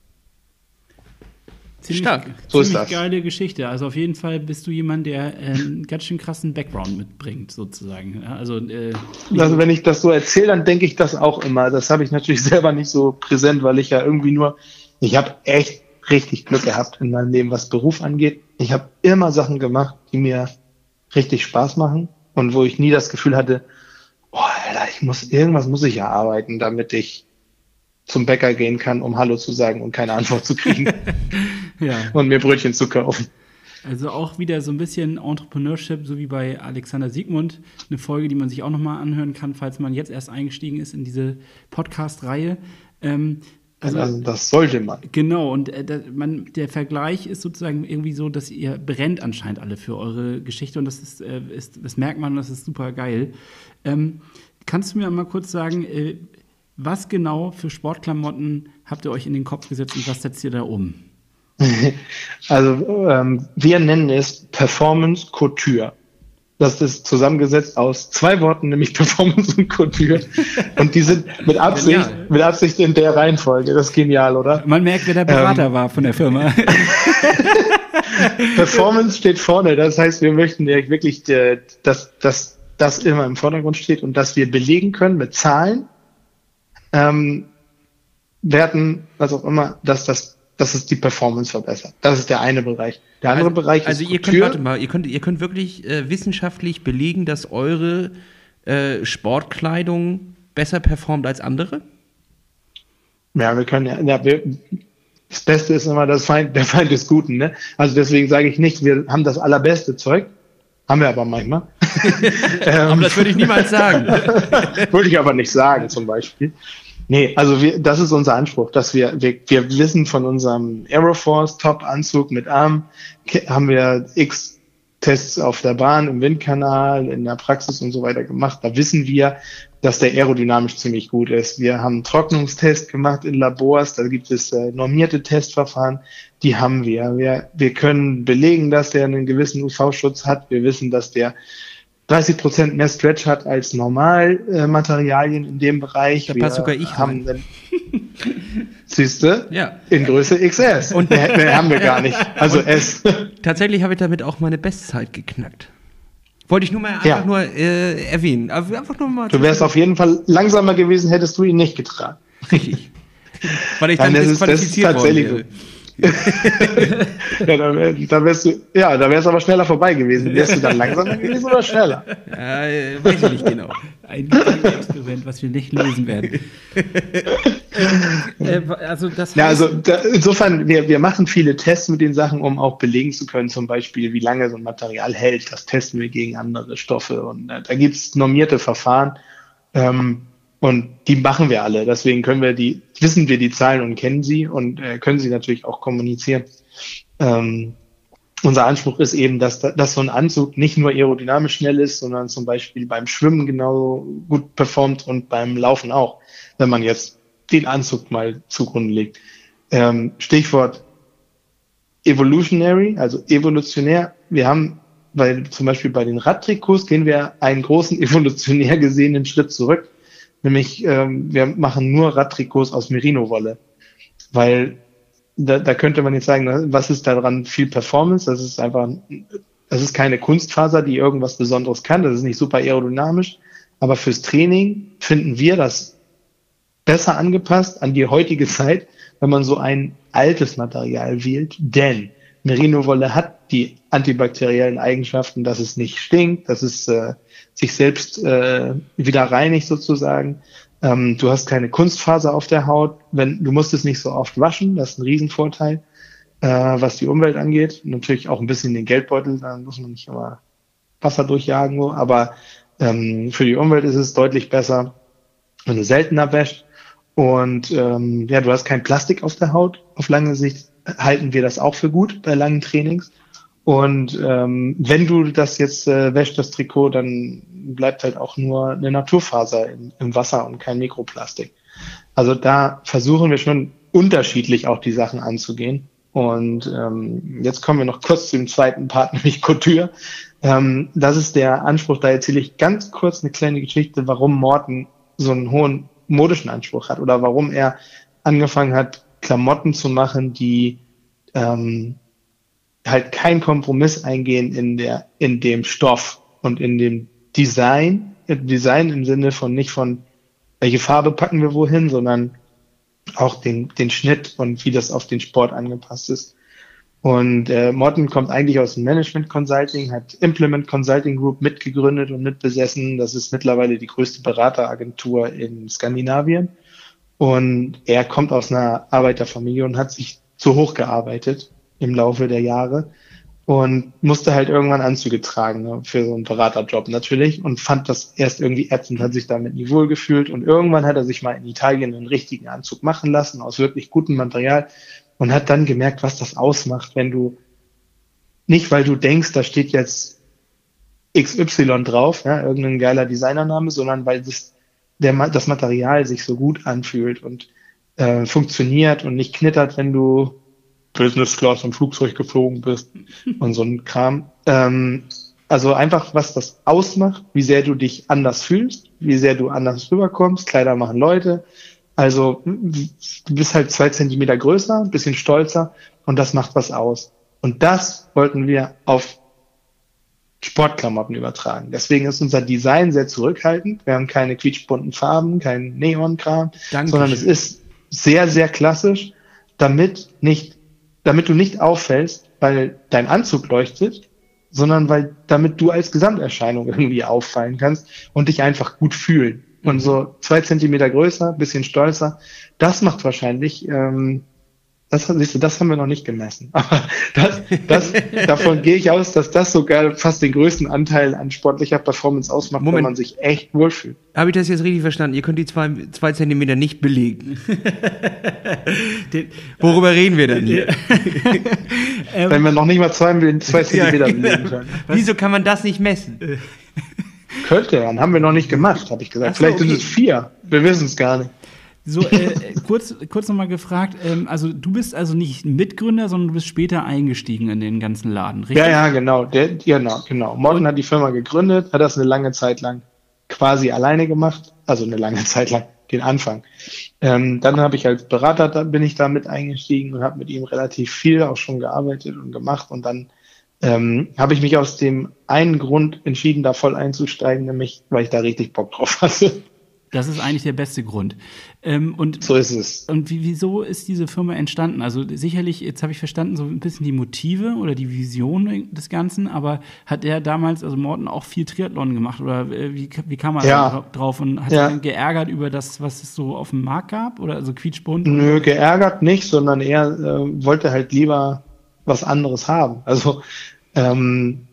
Ziemlich, Stark. So ziemlich ist das. geile Geschichte. Also auf jeden Fall bist du jemand, der äh, einen ganz schön krassen Background mitbringt, sozusagen. Also, äh, also wenn ich das so erzähle, dann denke ich das auch immer. Das habe ich natürlich selber nicht so präsent, weil ich ja irgendwie nur, ich habe echt richtig Glück gehabt in meinem Leben, was Beruf angeht. Ich habe immer Sachen gemacht, die mir richtig Spaß machen und wo ich nie das Gefühl hatte, oh, Alter, ich muss irgendwas muss ich ja arbeiten, damit ich zum Bäcker gehen kann, um Hallo zu sagen und keine Antwort zu kriegen. ja. Und mir Brötchen zu kaufen. Also auch wieder so ein bisschen Entrepreneurship, so wie bei Alexander Siegmund. Eine Folge, die man sich auch nochmal anhören kann, falls man jetzt erst eingestiegen ist in diese Podcast-Reihe. Ähm, also, also, das sollte man. Genau, und äh, da, man, der Vergleich ist sozusagen irgendwie so, dass ihr brennt anscheinend alle für eure Geschichte und das ist, äh, ist das merkt man, das ist super geil. Ähm, kannst du mir mal kurz sagen, äh, was genau für Sportklamotten habt ihr euch in den Kopf gesetzt und was setzt ihr da um? Also ähm, wir nennen es Performance Couture. Das ist zusammengesetzt aus zwei Worten, nämlich Performance und Couture. Und die sind mit Absicht, mit Absicht in der Reihenfolge. Das ist genial, oder? Man merkt, wer der Berater ähm, war von der Firma. Performance steht vorne. Das heißt, wir möchten ja wirklich, äh, dass, dass das immer im Vordergrund steht und dass wir belegen können mit Zahlen, ähm, Werten, was auch immer, dass das, dass es die Performance verbessert. Das ist der eine Bereich. Der andere also, Bereich also ist ihr könnt, warte mal, ihr könnt, ihr könnt wirklich äh, wissenschaftlich belegen, dass eure äh, Sportkleidung besser performt als andere? Ja, wir können ja, ja wir, das Beste ist immer das Feind, der Feind des Guten, ne? Also deswegen sage ich nicht, wir haben das allerbeste Zeug. Haben wir aber manchmal. aber das würde ich niemals sagen. würde ich aber nicht sagen, zum Beispiel. Nee, also wir, das ist unser Anspruch, dass wir, wir, wir wissen von unserem Aeroforce Top-Anzug mit Arm, haben wir x Tests auf der Bahn, im Windkanal, in der Praxis und so weiter gemacht. Da wissen wir, dass der aerodynamisch ziemlich gut ist. Wir haben einen Trocknungstest gemacht in Labors, da gibt es äh, normierte Testverfahren, die haben wir. wir. Wir können belegen, dass der einen gewissen UV-Schutz hat. Wir wissen, dass der 30 Prozent mehr Stretch hat als Normalmaterialien äh, in dem Bereich. Da passt sogar ich haben rein. Siehste? Ja. In Größe XS. Und mehr, mehr haben wir gar nicht. Also S. Tatsächlich habe ich damit auch meine Bestzeit geknackt. Wollte ich nur mal einfach ja. nur äh, erwähnen. Einfach nur mal du wärst auf jeden Fall langsamer gewesen, hättest du ihn nicht getragen. Richtig. Weil ich dann Nein, das ist, das ist tatsächlich. ja, da, wär, da wärst du, ja, da wärst du aber schneller vorbei gewesen. Wärst du dann langsamer gewesen oder schneller? Ja, weiß ich nicht genau. Ein Experiment, was wir nicht lösen werden. äh, also das ja, also da, insofern, wir, wir machen viele Tests mit den Sachen, um auch belegen zu können, zum Beispiel, wie lange so ein Material hält. Das testen wir gegen andere Stoffe. Und äh, da gibt's normierte Verfahren. Ähm, und die machen wir alle. Deswegen können wir die, wissen wir die Zahlen und kennen sie und äh, können sie natürlich auch kommunizieren. Ähm, unser Anspruch ist eben, dass, dass so ein Anzug nicht nur aerodynamisch schnell ist, sondern zum Beispiel beim Schwimmen genau gut performt und beim Laufen auch, wenn man jetzt den Anzug mal zugrunde legt. Ähm, Stichwort evolutionary, also evolutionär. Wir haben, weil zum Beispiel bei den Radtrikots gehen wir einen großen evolutionär gesehenen Schritt zurück Nämlich, ähm, wir machen nur Radtrikots aus Merino-Wolle. Weil da, da könnte man jetzt sagen, was ist daran viel Performance? Das ist einfach, das ist keine Kunstfaser, die irgendwas Besonderes kann. Das ist nicht super aerodynamisch. Aber fürs Training finden wir das besser angepasst an die heutige Zeit, wenn man so ein altes Material wählt. Denn Merino-Wolle hat die antibakteriellen Eigenschaften, dass es nicht stinkt, dass es äh, sich selbst äh, wieder reinigt sozusagen. Ähm, du hast keine Kunstfaser auf der Haut. Wenn, du musst es nicht so oft waschen, das ist ein Riesenvorteil, äh, was die Umwelt angeht. Natürlich auch ein bisschen den Geldbeutel, da muss man nicht immer Wasser durchjagen, aber ähm, für die Umwelt ist es deutlich besser, wenn du seltener wäscht. Und ähm, ja, du hast kein Plastik auf der Haut, auf lange Sicht halten wir das auch für gut bei langen Trainings. Und ähm, wenn du das jetzt äh, wäschst, das Trikot, dann bleibt halt auch nur eine Naturfaser im, im Wasser und kein Mikroplastik. Also da versuchen wir schon unterschiedlich auch die Sachen anzugehen. Und ähm, jetzt kommen wir noch kurz zu dem zweiten Part, nämlich Couture. Ähm, das ist der Anspruch, da erzähle ich ganz kurz eine kleine Geschichte, warum Morten so einen hohen modischen Anspruch hat oder warum er angefangen hat, Klamotten zu machen, die ähm, halt kein Kompromiss eingehen in der, in dem Stoff und in dem Design, Design im Sinne von nicht von welche Farbe packen wir wohin, sondern auch den, den Schnitt und wie das auf den Sport angepasst ist. Und äh, Morten kommt eigentlich aus dem Management Consulting, hat Implement Consulting Group mitgegründet und mitbesessen. Das ist mittlerweile die größte Berateragentur in Skandinavien. Und er kommt aus einer Arbeiterfamilie und hat sich zu hoch gearbeitet im Laufe der Jahre und musste halt irgendwann Anzüge tragen ne, für so einen Beraterjob natürlich und fand das erst irgendwie ätzend, hat sich damit nie wohl gefühlt und irgendwann hat er sich mal in Italien einen richtigen Anzug machen lassen aus wirklich gutem Material und hat dann gemerkt, was das ausmacht, wenn du nicht, weil du denkst, da steht jetzt XY drauf, ja, irgendein geiler Designername, sondern weil das, der, das Material sich so gut anfühlt und äh, funktioniert und nicht knittert, wenn du Business Class im Flugzeug geflogen bist und so ein Kram. Ähm, also einfach, was das ausmacht, wie sehr du dich anders fühlst, wie sehr du anders rüberkommst. Kleider machen Leute. Also du bist halt zwei Zentimeter größer, ein bisschen stolzer und das macht was aus. Und das wollten wir auf Sportklamotten übertragen. Deswegen ist unser Design sehr zurückhaltend. Wir haben keine quietschbunten Farben, kein Neon-Kram, sondern es ist sehr, sehr klassisch, damit nicht damit du nicht auffällst, weil dein Anzug leuchtet, sondern weil damit du als Gesamterscheinung irgendwie auffallen kannst und dich einfach gut fühlen. Und so zwei Zentimeter größer, bisschen stolzer, das macht wahrscheinlich ähm, das, siehst du, das haben wir noch nicht gemessen. Aber das, das, davon gehe ich aus, dass das sogar fast den größten Anteil an sportlicher Performance ausmacht, Moment. wenn man sich echt wohlfühlt. Habe ich das jetzt richtig verstanden? Ihr könnt die zwei, zwei Zentimeter nicht belegen. Den, Worüber reden wir denn hier? wenn wir noch nicht mal zwei, zwei Zentimeter ja, genau. belegen können. Wieso kann man das nicht messen? Könnte, dann haben wir noch nicht gemacht, habe ich gesagt. So, Vielleicht okay. sind es vier. Wir wissen es gar nicht. So, äh, kurz, kurz nochmal gefragt, ähm, also du bist also nicht Mitgründer, sondern du bist später eingestiegen in den ganzen Laden, richtig? Ja, ja, genau. Der, genau, genau. Morten hat die Firma gegründet, hat das eine lange Zeit lang quasi alleine gemacht, also eine lange Zeit lang, den Anfang. Ähm, dann habe ich als Berater, da bin ich da mit eingestiegen und habe mit ihm relativ viel auch schon gearbeitet und gemacht und dann ähm, habe ich mich aus dem einen Grund entschieden, da voll einzusteigen, nämlich weil ich da richtig Bock drauf hatte. Das ist eigentlich der beste Grund. Ähm, und, so ist es. Und wie, wieso ist diese Firma entstanden? Also sicherlich, jetzt habe ich verstanden, so ein bisschen die Motive oder die Vision des Ganzen, aber hat er damals, also Morten, auch viel Triathlon gemacht? Oder äh, wie, wie kam er ja. drauf? Und hat ja. er geärgert über das, was es so auf dem Markt gab? Oder also quietschbunt? Nö, geärgert nicht, sondern er äh, wollte halt lieber was anderes haben. Also ähm,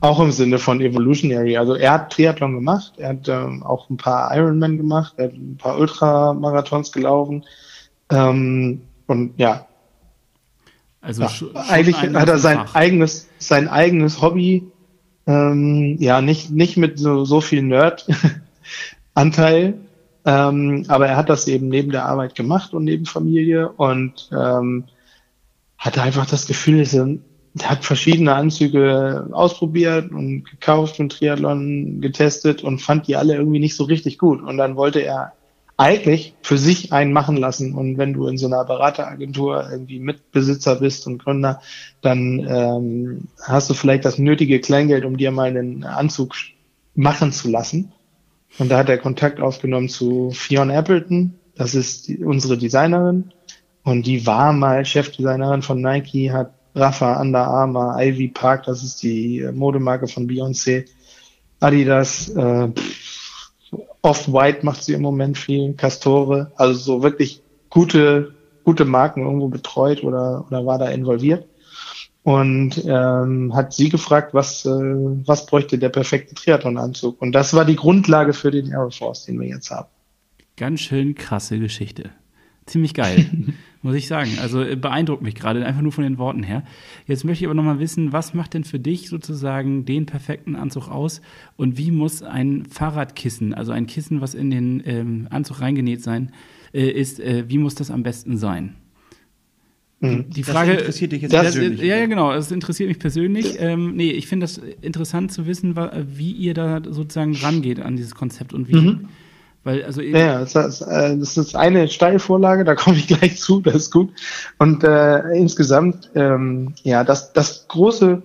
auch im Sinne von Evolutionary. Also er hat Triathlon gemacht, er hat ähm, auch ein paar Ironman gemacht, er hat ein paar Ultramarathons gelaufen. Ähm, und ja. Also ja, eigentlich hat er sein Fach. eigenes, sein eigenes Hobby, ähm, ja, nicht, nicht mit so, so viel Nerd-Anteil, ähm, aber er hat das eben neben der Arbeit gemacht und neben Familie und ähm, hatte einfach das Gefühl, es ist der hat verschiedene Anzüge ausprobiert und gekauft und Triathlon getestet und fand die alle irgendwie nicht so richtig gut. Und dann wollte er eigentlich für sich einen machen lassen. Und wenn du in so einer Berateragentur irgendwie Mitbesitzer bist und Gründer, dann ähm, hast du vielleicht das nötige Kleingeld, um dir mal einen Anzug machen zu lassen. Und da hat er Kontakt aufgenommen zu Fiona Appleton. Das ist die, unsere Designerin. Und die war mal Chefdesignerin von Nike, hat Rafa, Under Armour, Ivy Park, das ist die äh, Modemarke von Beyoncé, Adidas, äh, Off-White macht sie im Moment viel, Castore, also so wirklich gute, gute Marken irgendwo betreut oder, oder war da involviert. Und ähm, hat sie gefragt, was, äh, was bräuchte der perfekte Triathlon-Anzug. Und das war die Grundlage für den Aeroforce, den wir jetzt haben. Ganz schön krasse Geschichte. Ziemlich geil, muss ich sagen. Also äh, beeindruckt mich gerade, einfach nur von den Worten her. Jetzt möchte ich aber nochmal wissen, was macht denn für dich sozusagen den perfekten Anzug aus und wie muss ein Fahrradkissen, also ein Kissen, was in den ähm, Anzug reingenäht sein äh, ist, äh, wie muss das am besten sein? Mhm. Die Frage das interessiert dich jetzt das, persönlich. Ja, ja, genau. Es interessiert mich persönlich. Ähm, nee, ich finde das interessant zu wissen, wie ihr da sozusagen rangeht an dieses Konzept und wie. Mhm. Weil, also ja, das ist, äh, das ist eine Steilvorlage, da komme ich gleich zu, das ist gut. Und äh, insgesamt, ähm, ja, das, das große,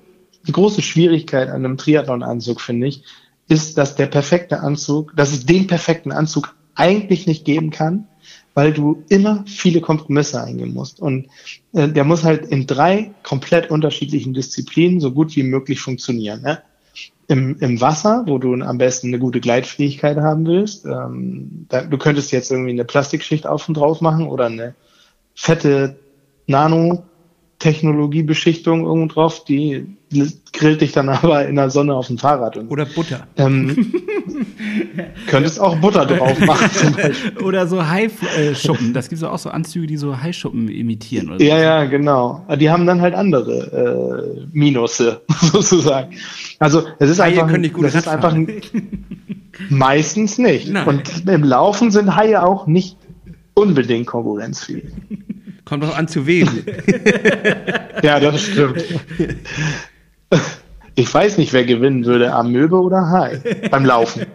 die große Schwierigkeit an einem Triathlon-Anzug, finde ich, ist, dass der perfekte Anzug, dass es den perfekten Anzug eigentlich nicht geben kann, weil du immer viele Kompromisse eingehen musst. Und äh, der muss halt in drei komplett unterschiedlichen Disziplinen so gut wie möglich funktionieren. Ne? Im, Im Wasser, wo du am besten eine gute Gleitfähigkeit haben willst, ähm, da, du könntest jetzt irgendwie eine Plastikschicht auf und drauf machen oder eine fette Nano Technologiebeschichtung irgendwo drauf, die grillt dich dann aber in der Sonne auf dem Fahrrad. Und, Oder Butter. Ähm, könntest auch Butter drauf machen zum Beispiel. Oder so Haischuppen. Das gibt es auch so Anzüge, die so Haischuppen imitieren. Oder ja, so. ja, genau. Die haben dann halt andere äh, Minusse sozusagen. Also es ist Haie einfach, das ist einfach ein, meistens nicht. Nein. Und im Laufen sind Haie auch nicht unbedingt konkurrenzfähig. Kommt doch an zu wem. ja, das stimmt. Ich weiß nicht, wer gewinnen würde, Amöbe oder Hai beim Laufen.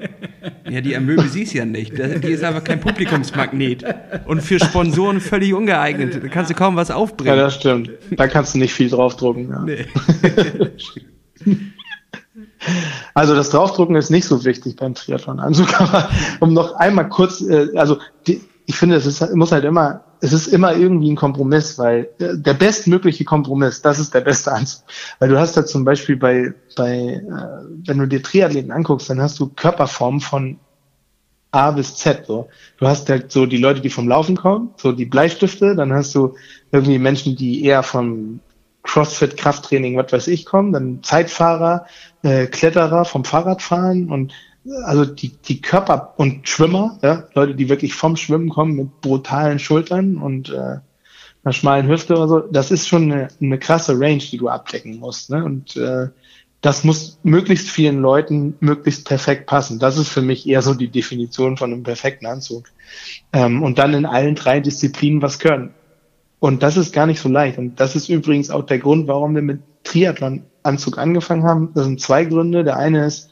Ja, die Amöbe siehst ja nicht. Die ist einfach kein Publikumsmagnet. Und für Sponsoren völlig ungeeignet. Da kannst du kaum was aufbringen. Ja, das stimmt. Da kannst du nicht viel draufdrucken. Ja. Nee. Also das Draufdrucken ist nicht so wichtig beim Triathlon. Also, aber um noch einmal kurz, äh, also die, ich finde, es ist, muss halt immer, es ist immer irgendwie ein Kompromiss, weil äh, der bestmögliche Kompromiss, das ist der beste Anzug. Weil du hast da zum Beispiel bei, bei, äh, wenn du dir Triathleten anguckst, dann hast du Körperformen von A bis Z. So. Du hast halt so die Leute, die vom Laufen kommen, so die Bleistifte, dann hast du irgendwie Menschen, die eher vom Crossfit, Krafttraining, was weiß ich, kommen, dann Zeitfahrer, äh, Kletterer vom Fahrradfahren und also die, die Körper- und Schwimmer, ja, Leute, die wirklich vom Schwimmen kommen mit brutalen Schultern und äh, einer schmalen Hüfte oder so, das ist schon eine, eine krasse Range, die du abdecken musst. Ne? Und äh, das muss möglichst vielen Leuten möglichst perfekt passen. Das ist für mich eher so die Definition von einem perfekten Anzug. Ähm, und dann in allen drei Disziplinen was können. Und das ist gar nicht so leicht. Und das ist übrigens auch der Grund, warum wir mit Triathlon-Anzug angefangen haben. Das sind zwei Gründe. Der eine ist,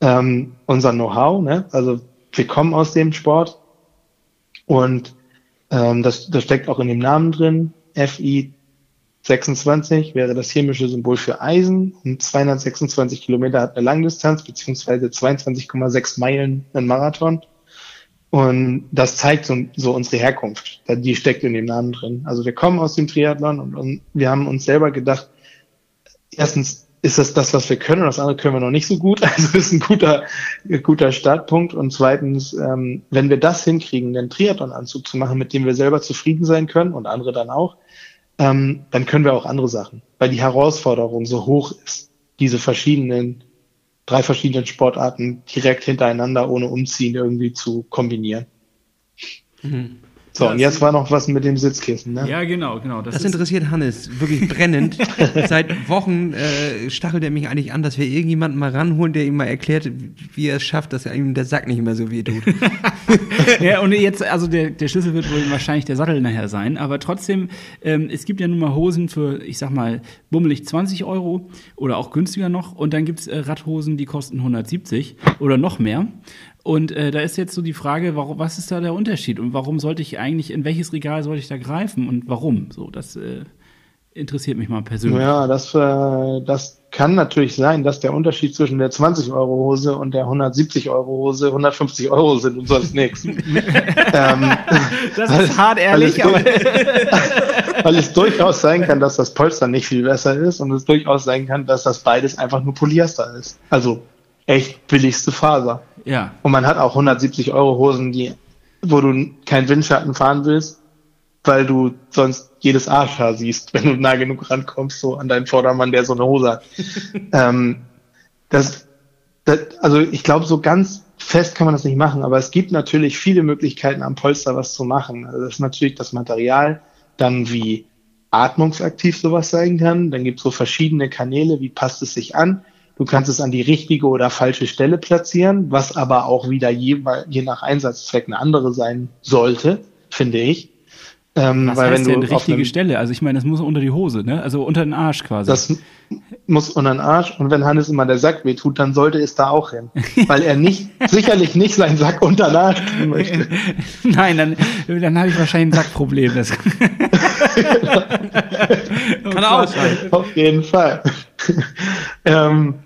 ähm, unser Know-how. Ne? Also wir kommen aus dem Sport und ähm, das, das steckt auch in dem Namen drin. FI 26 wäre das chemische Symbol für Eisen und 226 Kilometer hat eine Langdistanz beziehungsweise 22,6 Meilen ein Marathon. Und das zeigt so, so unsere Herkunft. Die steckt in dem Namen drin. Also wir kommen aus dem Triathlon und, und wir haben uns selber gedacht, erstens, ist das das, was wir können und das andere können wir noch nicht so gut. Also ist ein guter, guter Startpunkt. Und zweitens, ähm, wenn wir das hinkriegen, einen Triathlon-Anzug zu machen, mit dem wir selber zufrieden sein können und andere dann auch, ähm, dann können wir auch andere Sachen, weil die Herausforderung so hoch ist, diese verschiedenen, drei verschiedenen Sportarten direkt hintereinander ohne Umziehen irgendwie zu kombinieren. Mhm. So, und jetzt war noch was mit dem Sitzkissen, ne? Ja, genau, genau. Das, das interessiert Hannes wirklich brennend. Seit Wochen äh, stachelt er mich eigentlich an, dass wir irgendjemanden mal ranholen, der ihm mal erklärt, wie er es schafft, dass ihm der Sack nicht mehr so weh tut. ja, und jetzt, also der, der Schlüssel wird wohl wahrscheinlich der Sattel nachher sein, aber trotzdem, ähm, es gibt ja nun mal Hosen für, ich sag mal, bummelig 20 Euro oder auch günstiger noch und dann gibt's äh, Radhosen, die kosten 170 oder noch mehr. Und äh, da ist jetzt so die Frage, warum, was ist da der Unterschied und warum sollte ich eigentlich, in welches Regal sollte ich da greifen und warum? So, das äh, interessiert mich mal persönlich. Ja, das, äh, das kann natürlich sein, dass der Unterschied zwischen der 20-Euro-Hose und der 170-Euro-Hose 150 Euro sind und sonst nichts. ähm, das ist weil, hart ehrlich, weil es, weil es durchaus sein kann, dass das Polster nicht viel besser ist und es durchaus sein kann, dass das beides einfach nur Polyester ist. Also echt billigste Faser. Ja. Und man hat auch 170 Euro Hosen, die, wo du keinen Windschatten fahren willst, weil du sonst jedes Arschhaar siehst, wenn du nah genug rankommst, so an deinen Vordermann, der so eine Hose hat. ähm, das, das, also ich glaube, so ganz fest kann man das nicht machen, aber es gibt natürlich viele Möglichkeiten am Polster was zu machen. Also das ist natürlich das Material, dann wie atmungsaktiv sowas sein kann. Dann gibt es so verschiedene Kanäle, wie passt es sich an. Du kannst es an die richtige oder falsche Stelle platzieren, was aber auch wieder je, je nach Einsatzzweck eine andere sein sollte, finde ich. Ähm, Was weil heißt wenn du denn richtige Stelle? Also ich meine, das muss unter die Hose, ne? Also unter den Arsch quasi. Das muss unter den Arsch und wenn Hannes immer der Sack wehtut, dann sollte es da auch hin. weil er nicht, sicherlich nicht seinen Sack unter den Arsch tun möchte. Nein, dann, dann habe ich wahrscheinlich ein Sackproblem. Das Kann auch sein. Auf jeden Fall. ähm,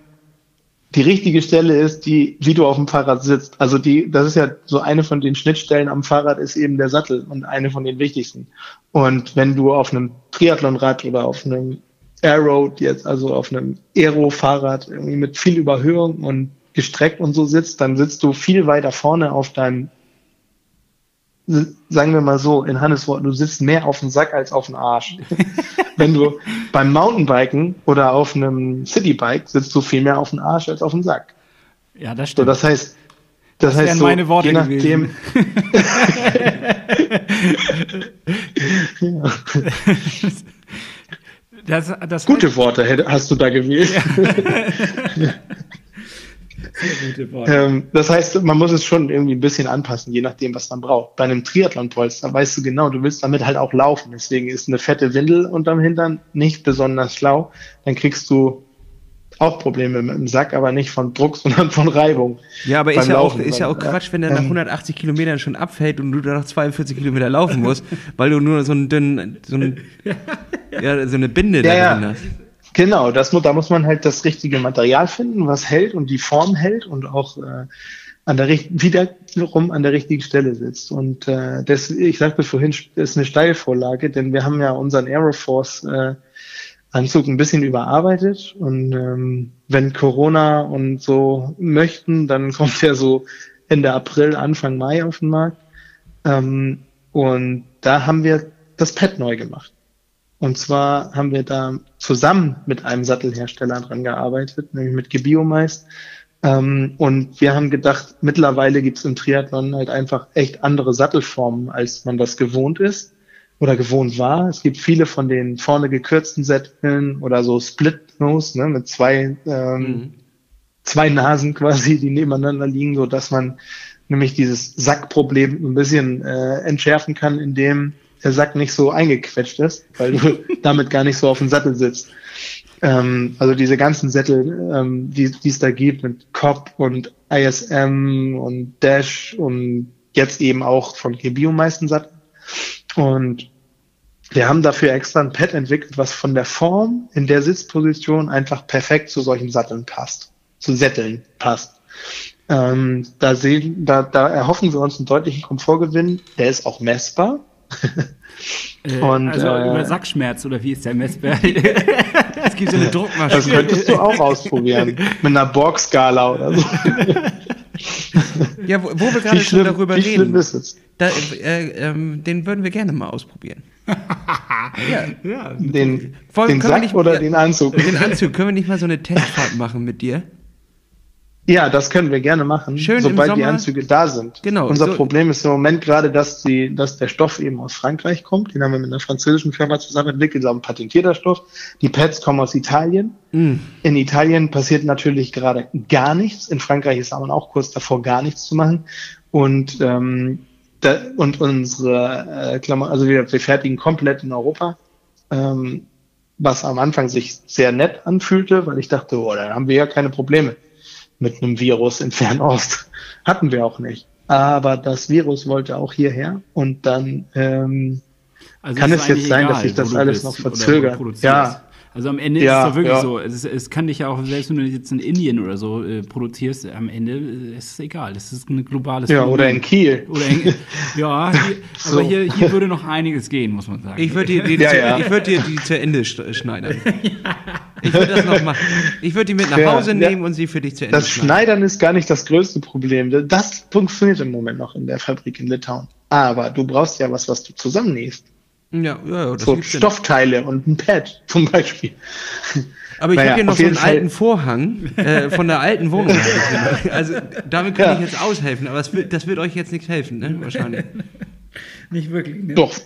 die richtige Stelle ist die, wie du auf dem Fahrrad sitzt. Also die, das ist ja so eine von den Schnittstellen am Fahrrad ist eben der Sattel und eine von den wichtigsten. Und wenn du auf einem Triathlonrad oder auf einem Aero jetzt, also auf einem Aero-Fahrrad irgendwie mit viel Überhöhung und gestreckt und so sitzt, dann sitzt du viel weiter vorne auf deinem sagen wir mal so, in Hannes Worten, du sitzt mehr auf dem Sack als auf dem Arsch. Wenn du beim Mountainbiken oder auf einem Citybike sitzt du viel mehr auf dem Arsch als auf dem Sack. Ja, das stimmt. So, das heißt, das, das heißt so, meine Worte je nachdem. das, das Gute Worte hast du da gewählt. Ja. Ähm, das heißt, man muss es schon irgendwie ein bisschen anpassen, je nachdem, was man braucht. Bei einem Triathlon-Polster weißt du genau, du willst damit halt auch laufen. Deswegen ist eine fette Windel unterm Hintern nicht besonders schlau. Dann kriegst du auch Probleme mit dem Sack, aber nicht von Druck, sondern von Reibung. Ja, aber ist ja, auch, ist ja auch Quatsch, wenn der nach 180 ähm, Kilometern schon abfällt und du da noch 42 Kilometer laufen musst, weil du nur so einen dünnen, so, einen, ja, so eine Binde ja, da drin hast. Genau, das, da muss man halt das richtige Material finden, was hält und die Form hält und auch äh, an der wiederum an der richtigen Stelle sitzt. Und äh, das, ich sagte vorhin, ist eine Steilvorlage, denn wir haben ja unseren Aeroforce äh, Anzug ein bisschen überarbeitet und ähm, wenn Corona und so möchten, dann kommt er so Ende April, Anfang Mai auf den Markt. Ähm, und da haben wir das Pad neu gemacht. Und zwar haben wir da zusammen mit einem Sattelhersteller dran gearbeitet, nämlich mit Gebio meist. Ähm, und wir haben gedacht, mittlerweile gibt es im Triathlon halt einfach echt andere Sattelformen, als man das gewohnt ist oder gewohnt war. Es gibt viele von den vorne gekürzten Sätteln oder so Split Nose ne, mit zwei ähm, mhm. zwei Nasen quasi, die nebeneinander liegen, so dass man nämlich dieses Sackproblem ein bisschen äh, entschärfen kann, indem der Sack nicht so eingequetscht ist, weil du damit gar nicht so auf dem Sattel sitzt. Ähm, also diese ganzen Sättel, ähm, die es da gibt mit COP und ISM und Dash und jetzt eben auch von Gebio meisten Sattel. Und wir haben dafür extra ein Pad entwickelt, was von der Form in der Sitzposition einfach perfekt zu solchen Satteln passt, zu Sätteln passt. Ähm, da, sehen, da, da erhoffen wir uns einen deutlichen Komfortgewinn. Der ist auch messbar. Äh, und, also äh, über Sackschmerz oder wie ist der messbar? es gibt so eine Druckmaschine. Das könntest du auch ausprobieren. Mit einer Borg-Skala oder so. ja, wo, wo wir gerade schon darüber wie reden. Ist es? Da, äh, ähm, den würden wir gerne mal ausprobieren. ja. ja. Den, den Sack nicht, oder den Anzug? Den Anzug. Können wir nicht mal so eine Testfahrt machen mit dir? Ja, das können wir gerne machen, Schön sobald die Anzüge da sind. Genau. Unser so Problem ist im Moment gerade, dass die, dass der Stoff eben aus Frankreich kommt. Den haben wir mit einer französischen Firma zusammen entwickelt, das ist ein patentierter Stoff. Die Pads kommen aus Italien. Mm. In Italien passiert natürlich gerade gar nichts. In Frankreich ist aber auch kurz davor, gar nichts zu machen. Und ähm, da, und unsere äh, Klammer, also wir, wir fertigen komplett in Europa. Ähm, was am Anfang sich sehr nett anfühlte, weil ich dachte, oh, dann haben wir ja keine Probleme mit einem Virus in Fernost. Hatten wir auch nicht. Aber das Virus wollte auch hierher und dann ähm, also kann es jetzt sein, egal, dass sich das alles noch verzögert. Ja, also am Ende ja, ist es doch wirklich ja. so. Es, es, kann dich ja auch, selbst wenn du jetzt in Indien oder so äh, produzierst, am Ende äh, ist es egal. Es ist ein globales Ja, Problem. oder in Kiel. Oder in, ja, hier, so. aber hier, hier würde noch einiges gehen, muss man sagen. Ich würde dir, die, ja, zu, würd dir die zu Ende schneidern. Ich würde das noch machen. Ich würde die mit nach Hause nehmen und sie für dich zu Ende Das Schneidern ist gar nicht das größte Problem. Das funktioniert im Moment noch in der Fabrik in Litauen. Aber du brauchst ja was, was du zusammennähst. Ja, ja, ja das so Stoffteile und ein Pad zum Beispiel. Aber ich naja, habe hier noch so einen Fall. alten Vorhang äh, von der alten Wohnung. also damit kann ja. ich jetzt aushelfen, aber das wird, das wird euch jetzt nicht helfen, ne? Wahrscheinlich. nicht wirklich. Ne? Doch.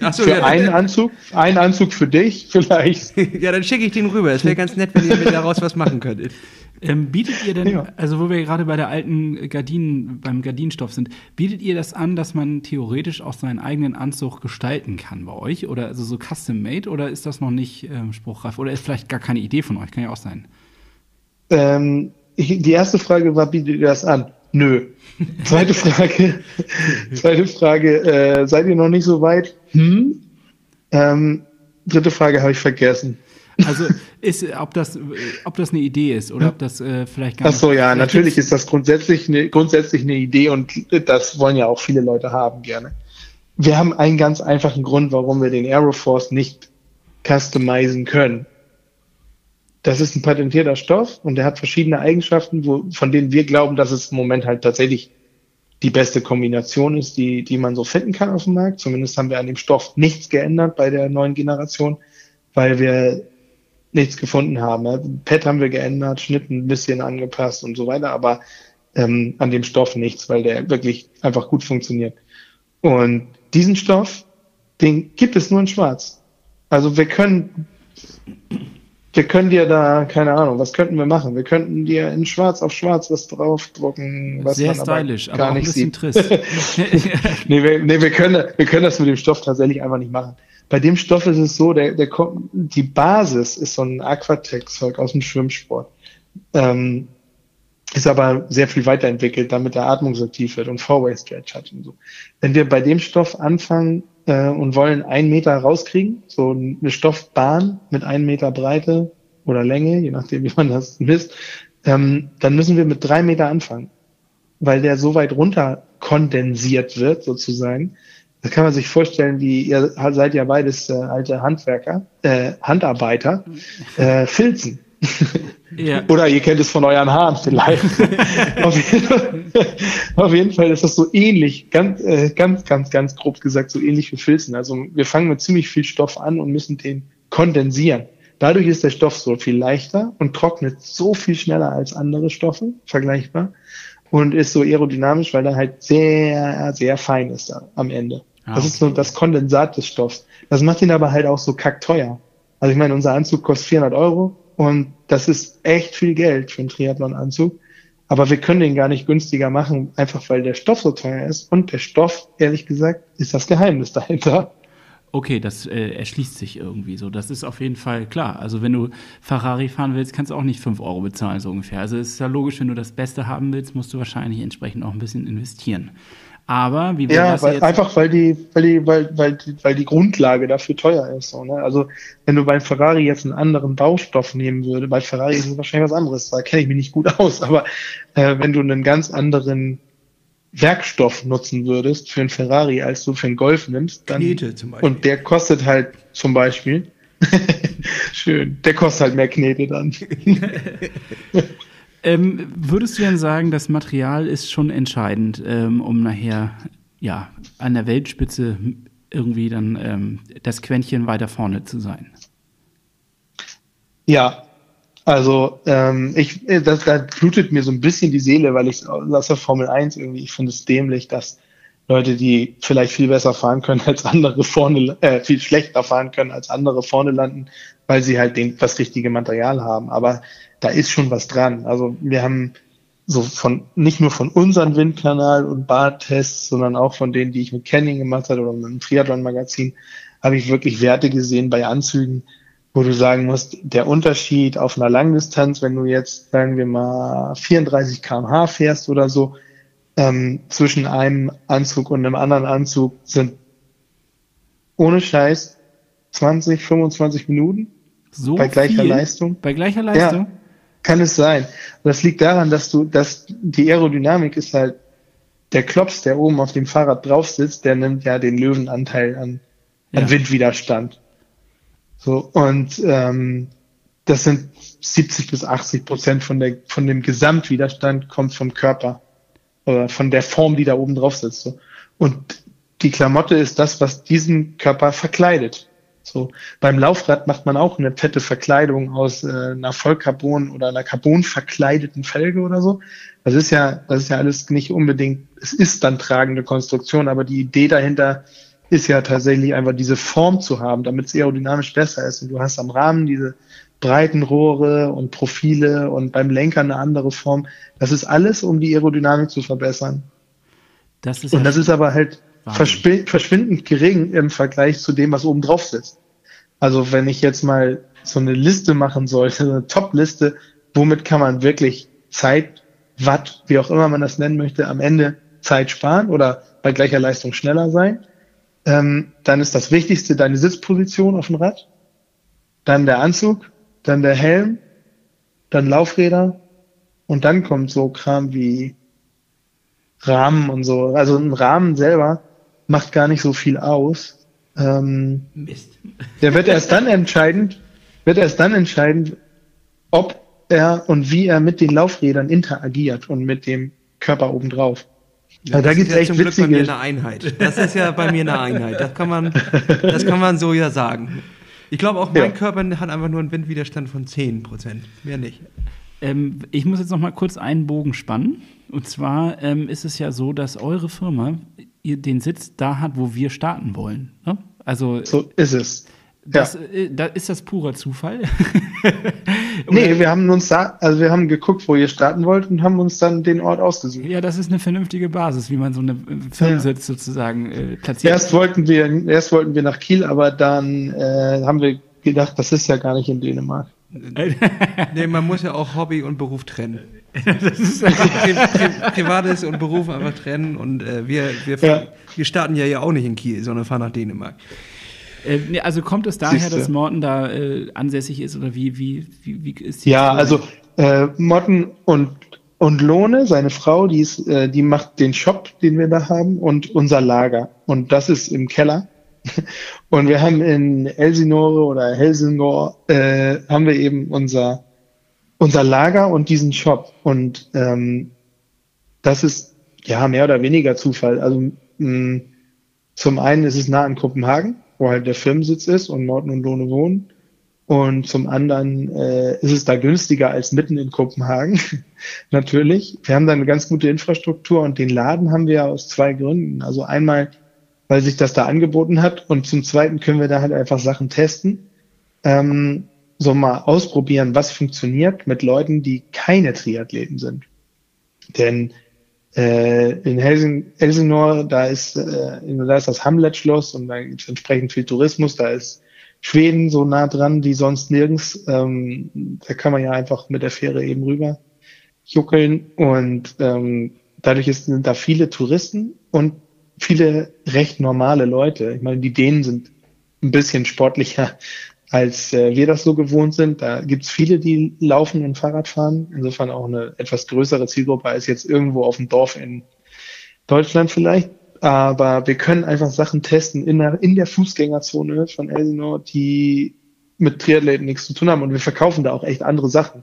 Ach so, für ja, einen Anzug, einen Anzug für dich vielleicht. ja, dann schicke ich den rüber. Es wäre ganz nett, wenn ihr mir daraus was machen könntet. Ähm, bietet ihr denn, ja. also wo wir gerade bei der alten Gardinen, beim Gardinenstoff sind, bietet ihr das an, dass man theoretisch auch seinen eigenen Anzug gestalten kann bei euch? Oder also so custom made oder ist das noch nicht ähm, spruchreif? Oder ist vielleicht gar keine Idee von euch? Kann ja auch sein. Ähm, die erste Frage war, bietet ihr das an? Nö. Zweite Frage, zweite Frage, äh, seid ihr noch nicht so weit? Hm? Ähm, dritte Frage habe ich vergessen. Also ist, ob das, ob das eine Idee ist oder ob das äh, vielleicht gar nicht. Ach so, ja, natürlich ist das grundsätzlich eine, grundsätzlich eine Idee und das wollen ja auch viele Leute haben gerne. Wir haben einen ganz einfachen Grund, warum wir den Aeroforce nicht customizen können. Das ist ein patentierter Stoff und der hat verschiedene Eigenschaften, wo, von denen wir glauben, dass es im Moment halt tatsächlich die beste Kombination ist, die, die man so finden kann auf dem Markt. Zumindest haben wir an dem Stoff nichts geändert bei der neuen Generation, weil wir nichts gefunden haben. Pad haben wir geändert, Schnitt ein bisschen angepasst und so weiter, aber ähm, an dem Stoff nichts, weil der wirklich einfach gut funktioniert. Und diesen Stoff, den gibt es nur in Schwarz. Also wir können, wir können dir da, keine Ahnung, was könnten wir machen? Wir könnten dir in Schwarz auf Schwarz was draufdrucken, was Sehr man stylisch, aber gar aber nicht sieht. nee, wir, nee, wir können, wir können das mit dem Stoff tatsächlich einfach nicht machen. Bei dem Stoff ist es so, der, der kommt, die Basis ist so ein Aquatex-Zeug aus dem Schwimmsport. Ähm, ist aber sehr viel weiterentwickelt, damit er atmungsaktiv wird und Four-Way-Stretch hat und so. Wenn wir bei dem Stoff anfangen äh, und wollen einen Meter rauskriegen, so eine Stoffbahn mit einem Meter Breite oder Länge, je nachdem, wie man das misst, ähm, dann müssen wir mit drei Meter anfangen, weil der so weit runter kondensiert wird, sozusagen, das kann man sich vorstellen, wie ihr seid ja beides äh, alte Handwerker, äh, Handarbeiter, äh, Filzen. Ja. Oder ihr kennt es von euren Haaren vielleicht. auf, jeden Fall, auf, jeden Fall, ist das so ähnlich, ganz, äh, ganz, ganz, ganz grob gesagt, so ähnlich wie Filzen. Also wir fangen mit ziemlich viel Stoff an und müssen den kondensieren. Dadurch ist der Stoff so viel leichter und trocknet so viel schneller als andere Stoffe, vergleichbar, und ist so aerodynamisch, weil er halt sehr, sehr fein ist am Ende. Ah, das ist so das Kondensat des Stoffs. Das macht ihn aber halt auch so kackteuer. Also ich meine, unser Anzug kostet 400 Euro und das ist echt viel Geld für einen Triathlon-Anzug. Aber wir können den gar nicht günstiger machen, einfach weil der Stoff so teuer ist. Und der Stoff, ehrlich gesagt, ist das Geheimnis dahinter. Okay, das äh, erschließt sich irgendwie so. Das ist auf jeden Fall klar. Also wenn du Ferrari fahren willst, kannst du auch nicht 5 Euro bezahlen, so ungefähr. Also es ist ja logisch, wenn du das Beste haben willst, musst du wahrscheinlich entsprechend auch ein bisschen investieren. Aber wie ja, weil, einfach weil die, weil die, weil, weil, weil die Grundlage dafür teuer ist. So, ne? Also wenn du beim Ferrari jetzt einen anderen Baustoff nehmen würde, bei Ferrari ist es wahrscheinlich was anderes. Da kenne ich mich nicht gut aus, aber äh, wenn du einen ganz anderen Werkstoff nutzen würdest für einen Ferrari, als du für einen Golf nimmst, dann Knete zum Beispiel. und der kostet halt zum Beispiel schön, der kostet halt mehr Knete dann. Ähm, würdest du denn sagen, das Material ist schon entscheidend, ähm, um nachher ja, an der Weltspitze irgendwie dann ähm, das Quäntchen weiter vorne zu sein? Ja, also ähm, ich, äh, das, da blutet mir so ein bisschen die Seele, weil ich aus der Formel 1 irgendwie, ich finde es dämlich, dass Leute, die vielleicht viel besser fahren können als andere vorne, äh, viel schlechter fahren können als andere vorne landen, weil sie halt den, das richtige Material haben. Aber da ist schon was dran. Also wir haben so von, nicht nur von unseren Windkanal- und Bartests, sondern auch von denen, die ich mit Canning gemacht habe oder mit dem Triathlon-Magazin, habe ich wirklich Werte gesehen bei Anzügen, wo du sagen musst, der Unterschied auf einer Langdistanz, wenn du jetzt, sagen wir mal, 34 kmh fährst oder so, ähm, zwischen einem Anzug und einem anderen Anzug sind ohne Scheiß 20, 25 Minuten so bei gleicher viel? Leistung. Bei gleicher Leistung? Ja, kann es sein. Das liegt daran, dass du, dass die Aerodynamik ist halt der Klops, der oben auf dem Fahrrad drauf sitzt, der nimmt ja den Löwenanteil an, ja. an Windwiderstand. So, und ähm, das sind 70 bis 80 Prozent von, der, von dem Gesamtwiderstand kommt vom Körper oder von der Form, die da oben drauf sitzt. So. Und die Klamotte ist das, was diesen Körper verkleidet. So beim Laufrad macht man auch eine fette Verkleidung aus äh, einer Vollcarbon oder einer Carbon verkleideten Felge oder so. Das ist ja, das ist ja alles nicht unbedingt. Es ist dann tragende Konstruktion, aber die Idee dahinter ist ja tatsächlich einfach diese Form zu haben, damit es aerodynamisch besser ist. Und du hast am Rahmen diese breiten Rohre und Profile und beim Lenker eine andere Form. Das ist alles, um die Aerodynamik zu verbessern. Das und ja das ist aber halt verschwindend gering im Vergleich zu dem, was oben drauf sitzt. Also wenn ich jetzt mal so eine Liste machen sollte, eine Top-Liste, womit kann man wirklich Zeit, Watt, wie auch immer man das nennen möchte, am Ende Zeit sparen oder bei gleicher Leistung schneller sein, ähm, dann ist das Wichtigste deine Sitzposition auf dem Rad, dann der Anzug, dann der Helm, dann Laufräder und dann kommt so Kram wie Rahmen und so. Also ein Rahmen selber macht gar nicht so viel aus. Ähm, Mist. Der wird erst dann entscheidend, wird erst dann entscheidend, ob er und wie er mit den Laufrädern interagiert und mit dem Körper obendrauf. Ja, also da gibt es ja echt witzige... bei mir eine Einheit. Das ist ja bei mir eine Einheit. Das kann man, das kann man so ja sagen. Ich glaube auch, mein ja. Körper hat einfach nur einen Windwiderstand von 10 Prozent. Mehr nicht. Ähm, ich muss jetzt noch mal kurz einen Bogen spannen. Und zwar ähm, ist es ja so, dass eure Firma den Sitz da hat, wo wir starten wollen. Ne? Also so ist es. Das, ja. äh, da, ist das purer Zufall? nee, wir haben uns da, also wir haben geguckt, wo ihr starten wollt und haben uns dann den Ort ausgesucht. Ja, das ist eine vernünftige Basis, wie man so eine Firmensitz ja. sozusagen äh, platziert. Erst wollten wir, erst wollten wir nach Kiel, aber dann äh, haben wir gedacht, das ist ja gar nicht in Dänemark. nee, man muss ja auch Hobby und Beruf trennen. Das ist Privates und Beruf einfach trennen und äh, wir, wir, ja. wir starten ja ja auch nicht in Kiel, sondern fahren nach Dänemark. Äh, also kommt es daher, Siehste. dass Morten da äh, ansässig ist oder wie, wie, wie, wie ist die Ja, also äh, Morten und, und Lohne, seine Frau, die, ist, äh, die macht den Shop, den wir da haben und unser Lager. Und das ist im Keller. Und wir haben in Elsinore oder Helsingor äh, haben wir eben unser unser Lager und diesen Shop. Und ähm, das ist ja mehr oder weniger Zufall. Also mh, zum einen ist es nah an Kopenhagen, wo halt der Firmensitz ist und Morten und Lohne wohnen. Und zum anderen äh, ist es da günstiger als mitten in Kopenhagen. Natürlich. Wir haben da eine ganz gute Infrastruktur und den Laden haben wir aus zwei Gründen. Also einmal weil sich das da angeboten hat. Und zum Zweiten können wir da halt einfach Sachen testen. Ähm, so mal ausprobieren, was funktioniert mit Leuten, die keine Triathleten sind. Denn äh, in Helsing, Elsinore, da ist, äh, da ist das Hamlet-Schloss und da gibt es entsprechend viel Tourismus, da ist Schweden so nah dran wie sonst nirgends. Ähm, da kann man ja einfach mit der Fähre eben rüber juckeln und ähm, dadurch ist, sind da viele Touristen und viele recht normale Leute. Ich meine, die Dänen sind ein bisschen sportlicher, als äh, wir das so gewohnt sind. Da gibt's viele, die laufen und Fahrrad fahren. Insofern auch eine etwas größere Zielgruppe als jetzt irgendwo auf dem Dorf in Deutschland vielleicht. Aber wir können einfach Sachen testen in der, in der Fußgängerzone von Elsinore, die mit Triathleten nichts zu tun haben. Und wir verkaufen da auch echt andere Sachen.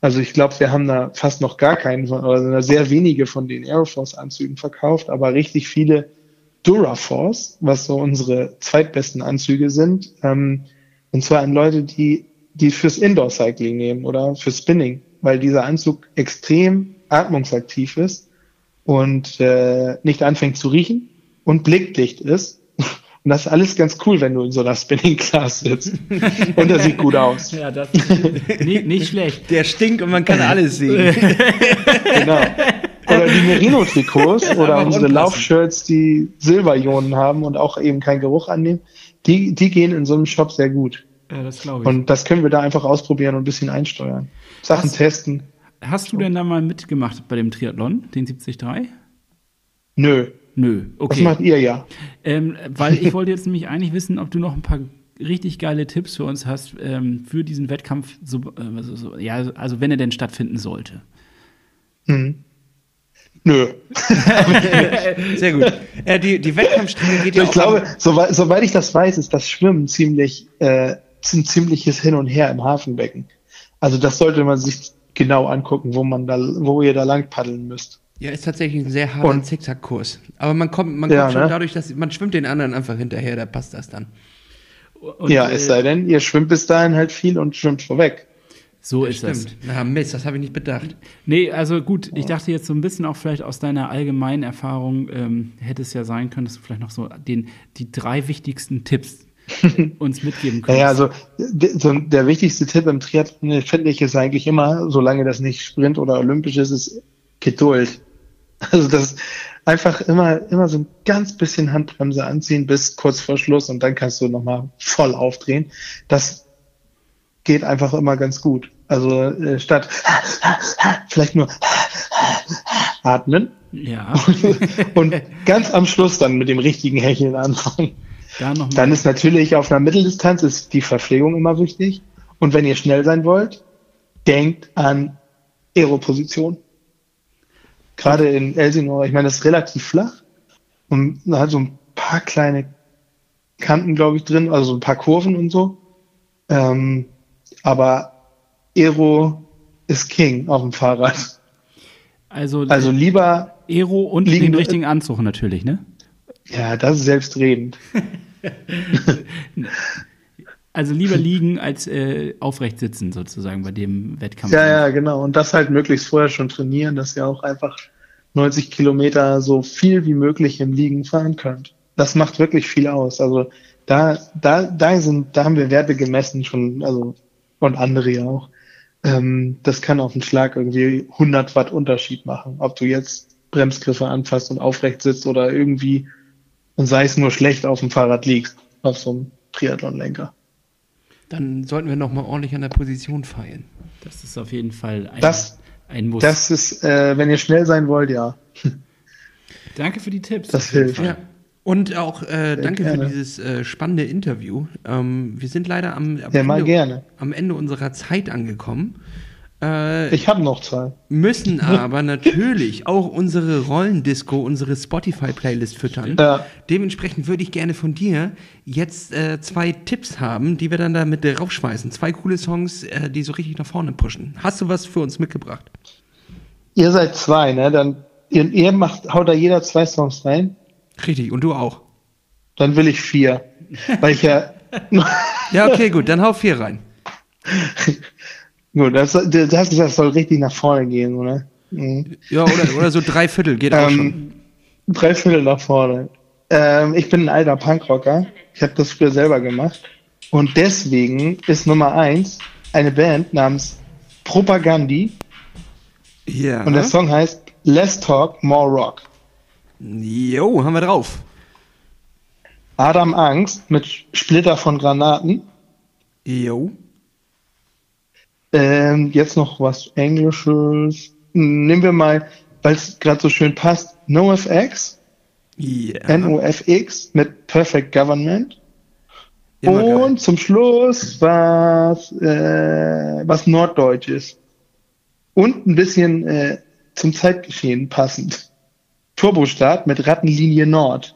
Also ich glaube, wir haben da fast noch gar keinen von, oder sehr wenige von den Aeroforce-Anzügen verkauft, aber richtig viele Duraforce, was so unsere zweitbesten Anzüge sind. Ähm, und zwar an Leute, die, die fürs Indoor-Cycling nehmen oder für Spinning, weil dieser Anzug extrem atmungsaktiv ist und äh, nicht anfängt zu riechen und blickdicht ist und das ist alles ganz cool, wenn du in so einer Spinning Class sitzt. und das sieht gut aus. Ja, das ist nicht, nicht schlecht. Der stinkt und man kann alles sehen. genau. Oder die Merino-Trikots oder unsere Laufshirts, die Silberionen haben und auch eben keinen Geruch annehmen, die, die gehen in so einem Shop sehr gut. Ja, das glaube ich. Und das können wir da einfach ausprobieren und ein bisschen einsteuern. Sachen hast, testen. Hast du denn da mal mitgemacht bei dem Triathlon, den 73? Nö. Nö, okay. Das macht ihr ja. Ähm, weil ich wollte jetzt nämlich eigentlich wissen, ob du noch ein paar richtig geile Tipps für uns hast ähm, für diesen Wettkampf, so, äh, so, ja, also wenn er denn stattfinden sollte. Hm. Nö. Sehr gut. Äh, die, die Wettkampfstrecke geht ja Ich glaube, soweit, soweit ich das weiß, ist das Schwimmen ziemlich, äh, ein ziemliches Hin und Her im Hafenbecken. Also das sollte man sich genau angucken, wo man da, wo ihr da lang paddeln müsst. Ja, ist tatsächlich ein sehr harter Und- Zickzackkurs. Aber man kommt, man Ja, kommt schon ne? dadurch, dass man schwimmt den anderen einfach hinterher, da passt das dann. Und, ja, äh, es sei denn, ihr schwimmt bis dahin halt viel und schwimmt vorweg. So ist das. Stimmt. Na Mist, das habe ich nicht bedacht. Nee, also gut, ich dachte jetzt so ein bisschen auch vielleicht aus deiner allgemeinen Erfahrung ähm, hätte es ja sein können, dass du vielleicht noch so den, die drei wichtigsten Tipps uns mitgeben könntest. Naja, also so der wichtigste Tipp im Triathlon, finde ich, ist eigentlich immer, solange das nicht Sprint oder Olympisch ist, ist Geduld. Also das einfach immer, immer so ein ganz bisschen Handbremse anziehen bis kurz vor Schluss und dann kannst du nochmal voll aufdrehen. Das geht einfach immer ganz gut. Also äh, statt vielleicht nur atmen ja, und ganz am Schluss dann mit dem richtigen Hecheln anfangen. da. Dann ist natürlich auf einer Mitteldistanz ist die Verpflegung immer wichtig. Und wenn ihr schnell sein wollt, denkt an Aeroposition. Gerade in Elsinore, ich meine, das ist relativ flach und da hat so ein paar kleine Kanten, glaube ich, drin, also so ein paar Kurven und so. Ähm, aber Aero ist King auf dem Fahrrad. also, Also lieber, Aero und liegen- den richtigen Anzug natürlich, ne? ja, das ist selbstredend. Also lieber liegen als äh, aufrecht sitzen sozusagen bei dem Wettkampf. Ja, ja, genau. Und das halt möglichst vorher schon trainieren, dass ihr auch einfach 90 Kilometer so viel wie möglich im Liegen fahren könnt. Das macht wirklich viel aus. Also da, da, da sind, da haben wir Werte gemessen schon, also und andere ja auch. Ähm, das kann auf den Schlag irgendwie 100 Watt Unterschied machen, ob du jetzt Bremsgriffe anfasst und aufrecht sitzt oder irgendwie und sei es nur schlecht auf dem Fahrrad liegst, auf so einem Triathlonlenker. Dann sollten wir noch mal ordentlich an der Position feilen. Das ist auf jeden Fall ein, Das- ein Muss. Das ist, äh, wenn ihr schnell sein wollt, ja. Danke für die Tipps. Das hilft. Ja. Und auch äh, danke gerne. für dieses äh, spannende Interview. Ähm, wir sind leider am, am, Ja, gerne. am Ende unserer Zeit angekommen. Äh, Ich habe noch zwei. müssen aber natürlich auch unsere Rollendisco, unsere Spotify-Playlist füttern. Ja. Dementsprechend würde ich gerne von dir jetzt äh, zwei Tipps haben, die wir dann da mit raufschmeißen. Zwei coole Songs, äh, die so richtig nach vorne pushen. Hast du was für uns mitgebracht? Ihr seid zwei, ne? Dann ihr, ihr macht, haut da jeder zwei Songs rein. Richtig, und du auch. Dann will ich vier, weil ich ja Ja, okay, gut, dann hau vier rein. gut, das, das, das soll richtig nach vorne gehen, oder? Mhm. Ja, oder, oder so drei Viertel geht auch schon. Ähm, drei Viertel nach vorne. Ähm, ich bin ein alter Punkrocker. Ich habe das früher selber gemacht und deswegen ist Nummer eins eine Band namens Propagandi Ja. und der Song heißt Less Talk, More Rock. Jo, haben wir drauf. Adam Angst mit Splitter von Granaten. Jo. Ähm, jetzt noch was Englisches. Hm, Nehmen wir mal, weil es gerade so schön passt, NoFX, Ja. NOFX mit Perfect Government. Immer geil. Und zum Schluss was, äh, was Norddeutsches. Und ein bisschen äh, zum Zeitgeschehen passend. Turbostart mit Rattenlinie Nord.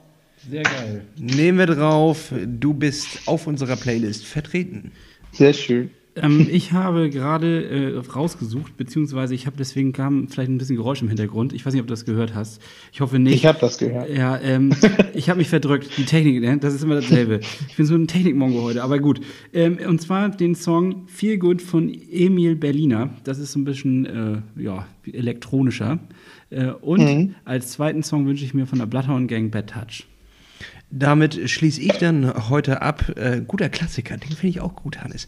Sehr geil. Nehmen wir drauf, du bist auf unserer Playlist vertreten. Sehr schön. Ähm, ich habe gerade äh, rausgesucht, beziehungsweise ich habe deswegen kam vielleicht ein bisschen Geräusch im Hintergrund. Ich weiß nicht, ob du das gehört hast. Ich hoffe nicht. Ich habe das gehört. Ja, ähm, ich habe mich verdrückt. Die Technik, ne? das ist immer dasselbe. Ich bin so ein Technikmongo heute, aber gut. Ähm, und zwar den Song Feel Good von Emil Berliner. Das ist so ein bisschen äh, ja, elektronischer. Äh, und Mhm. als zweiten Song wünsche ich mir von der Bloodhound Gang Bad Touch. Damit schließe ich dann heute ab. Äh, guter Klassiker, den finde ich auch gut, Hannes.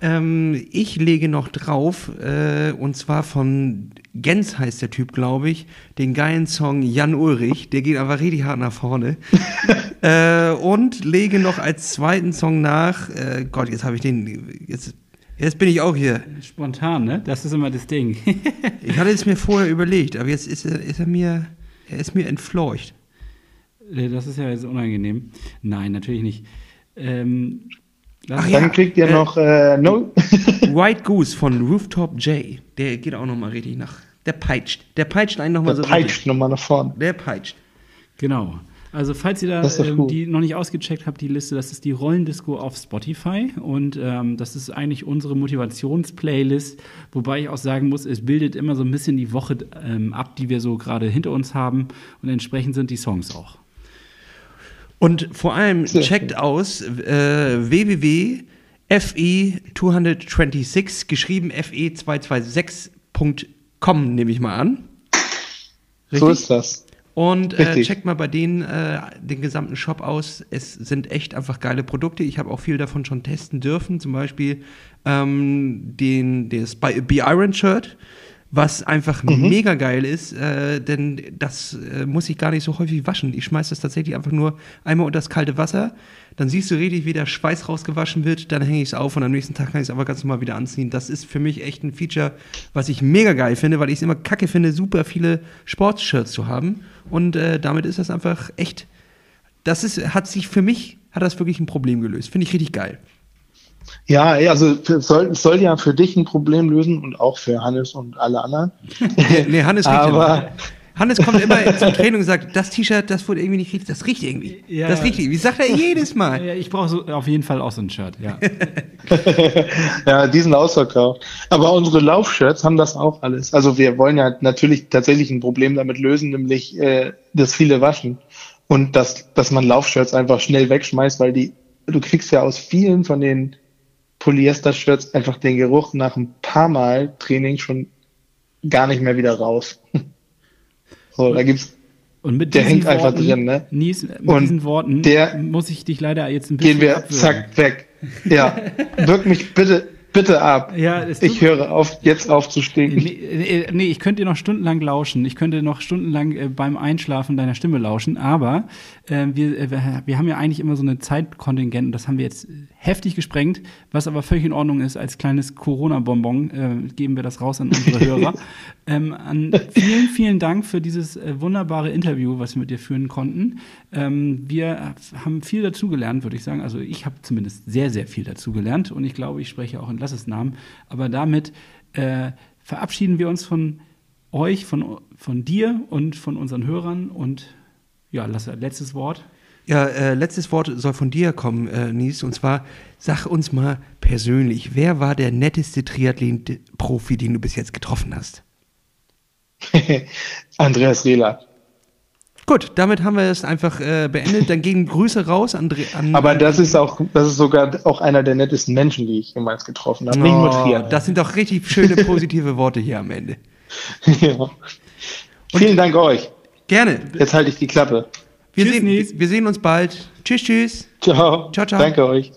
Ähm, ich lege noch drauf, äh, und zwar von Gens heißt der Typ, glaube ich, den geilen Song Jan Ulrich. Der geht aber richtig hart nach vorne. äh, und lege noch als zweiten Song nach, äh, Gott, jetzt habe ich den, jetzt, jetzt bin ich auch hier. Spontan, ne? Das ist immer das Ding. Ich hatte es mir vorher überlegt, aber jetzt ist er, ist er mir, er ist mir entfleucht. Das ist ja jetzt unangenehm. Nein, natürlich nicht. Ähm, Ach Dann ja, kriegt ihr äh, noch äh, no White Goose von Rooftop J, der geht auch nochmal richtig nach. Der peitscht. Der peitscht einen nochmal so der peitscht nochmal nach vorne. Der peitscht. Genau. Also falls ihr da ähm, die noch nicht ausgecheckt habt, die Liste, das ist die Rollendisco auf Spotify und ähm, das ist eigentlich unsere Motivationsplaylist, wobei ich auch sagen muss, es bildet immer so ein bisschen die Woche ähm, ab, die wir so gerade hinter uns haben und entsprechend sind die Songs auch. Und vor allem checkt aus äh, www.fe226, geschrieben fe226.com, nehme ich mal an. Richtig? So ist das. Und äh, checkt mal bei denen äh, den gesamten Shop aus. Es sind echt einfach geile Produkte. Ich habe auch viel davon schon testen dürfen. Zum Beispiel ähm, den, das Be-Iron Shirt, was einfach mhm. mega geil ist, äh, denn das äh, muss ich gar nicht so häufig waschen. Ich schmeiße das tatsächlich einfach nur einmal unter das kalte Wasser dann siehst du richtig, wie der Schweiß rausgewaschen wird, dann hänge ich es auf und am nächsten Tag kann ich es aber ganz normal wieder anziehen. Das ist für mich echt ein Feature, was ich mega geil finde, weil ich es immer kacke finde, super viele Sportshirts zu haben. Und äh, damit ist das einfach echt, das ist, hat sich für mich, hat das wirklich ein Problem gelöst. Finde ich richtig geil. Ja, also soll, soll ja für dich ein Problem lösen und auch für Hannes und alle anderen. nee, Hannes aber, Hannes kommt immer zum Training und sagt, das T-Shirt, das wurde irgendwie nicht richtig, das riecht irgendwie. Ja, das riecht irgendwie. Sagt er jedes Mal. Ja, ich brauche so, auf jeden Fall auch so ein Shirt, ja. ja, diesen ausverkauft. Aber unsere Laufshirts haben das auch alles. Also wir wollen ja natürlich tatsächlich ein Problem damit lösen, nämlich äh, das viele waschen. Und dass, dass man Laufshirts einfach schnell wegschmeißt, weil die, du kriegst ja aus vielen von den Polyester-Shirts einfach den Geruch nach ein paar Mal Training schon gar nicht mehr wieder raus. So, da gibt's und mit der hängt Worten, einfach drin, ne? Nies, mit und diesen Worten der, muss ich dich leider jetzt ein bisschen Gehen wir abwürgen. zack weg. Ja, wirk mich bitte bitte ab. Ja, ich höre auf, jetzt aufzustehen. Nee, nee, ich könnte dir noch stundenlang lauschen. Ich könnte noch stundenlang äh, beim Einschlafen deiner Stimme lauschen. Aber äh, wir, äh, wir haben ja eigentlich immer so eine Zeitkontingent und das haben wir jetzt heftig gesprengt, was aber völlig in Ordnung ist. Als kleines Corona-Bonbon äh, geben wir das raus an unsere Hörer. ähm, an vielen, vielen Dank für dieses äh, wunderbare Interview, was wir mit dir führen konnten. Ähm, wir haben viel dazugelernt, würde ich sagen. Also ich habe zumindest sehr, sehr viel dazugelernt und ich glaube, ich spreche auch in Lassesnamen. Aber damit äh, verabschieden wir uns von euch, von, von dir und von unseren Hörern und ja, Lasse, letztes Wort. Ja, äh, letztes Wort soll von dir kommen, äh, Nies. Und zwar, sag uns mal persönlich, wer war der netteste Triathlon-Profi, den du bis jetzt getroffen hast? Andreas Rehler. Gut, damit haben wir es einfach äh, beendet. Dann gehen Grüße raus an, an Aber das ist auch, das ist sogar auch einer der nettesten Menschen, die ich jemals getroffen habe. Oh, das sind doch richtig schöne positive Worte hier am Ende. ja. Vielen Dank euch. Gerne. Jetzt halte ich die Klappe. Wir, tschüss, sehen, wir sehen uns bald. Tschüss, tschüss. Ciao. Ciao, ciao. Danke euch.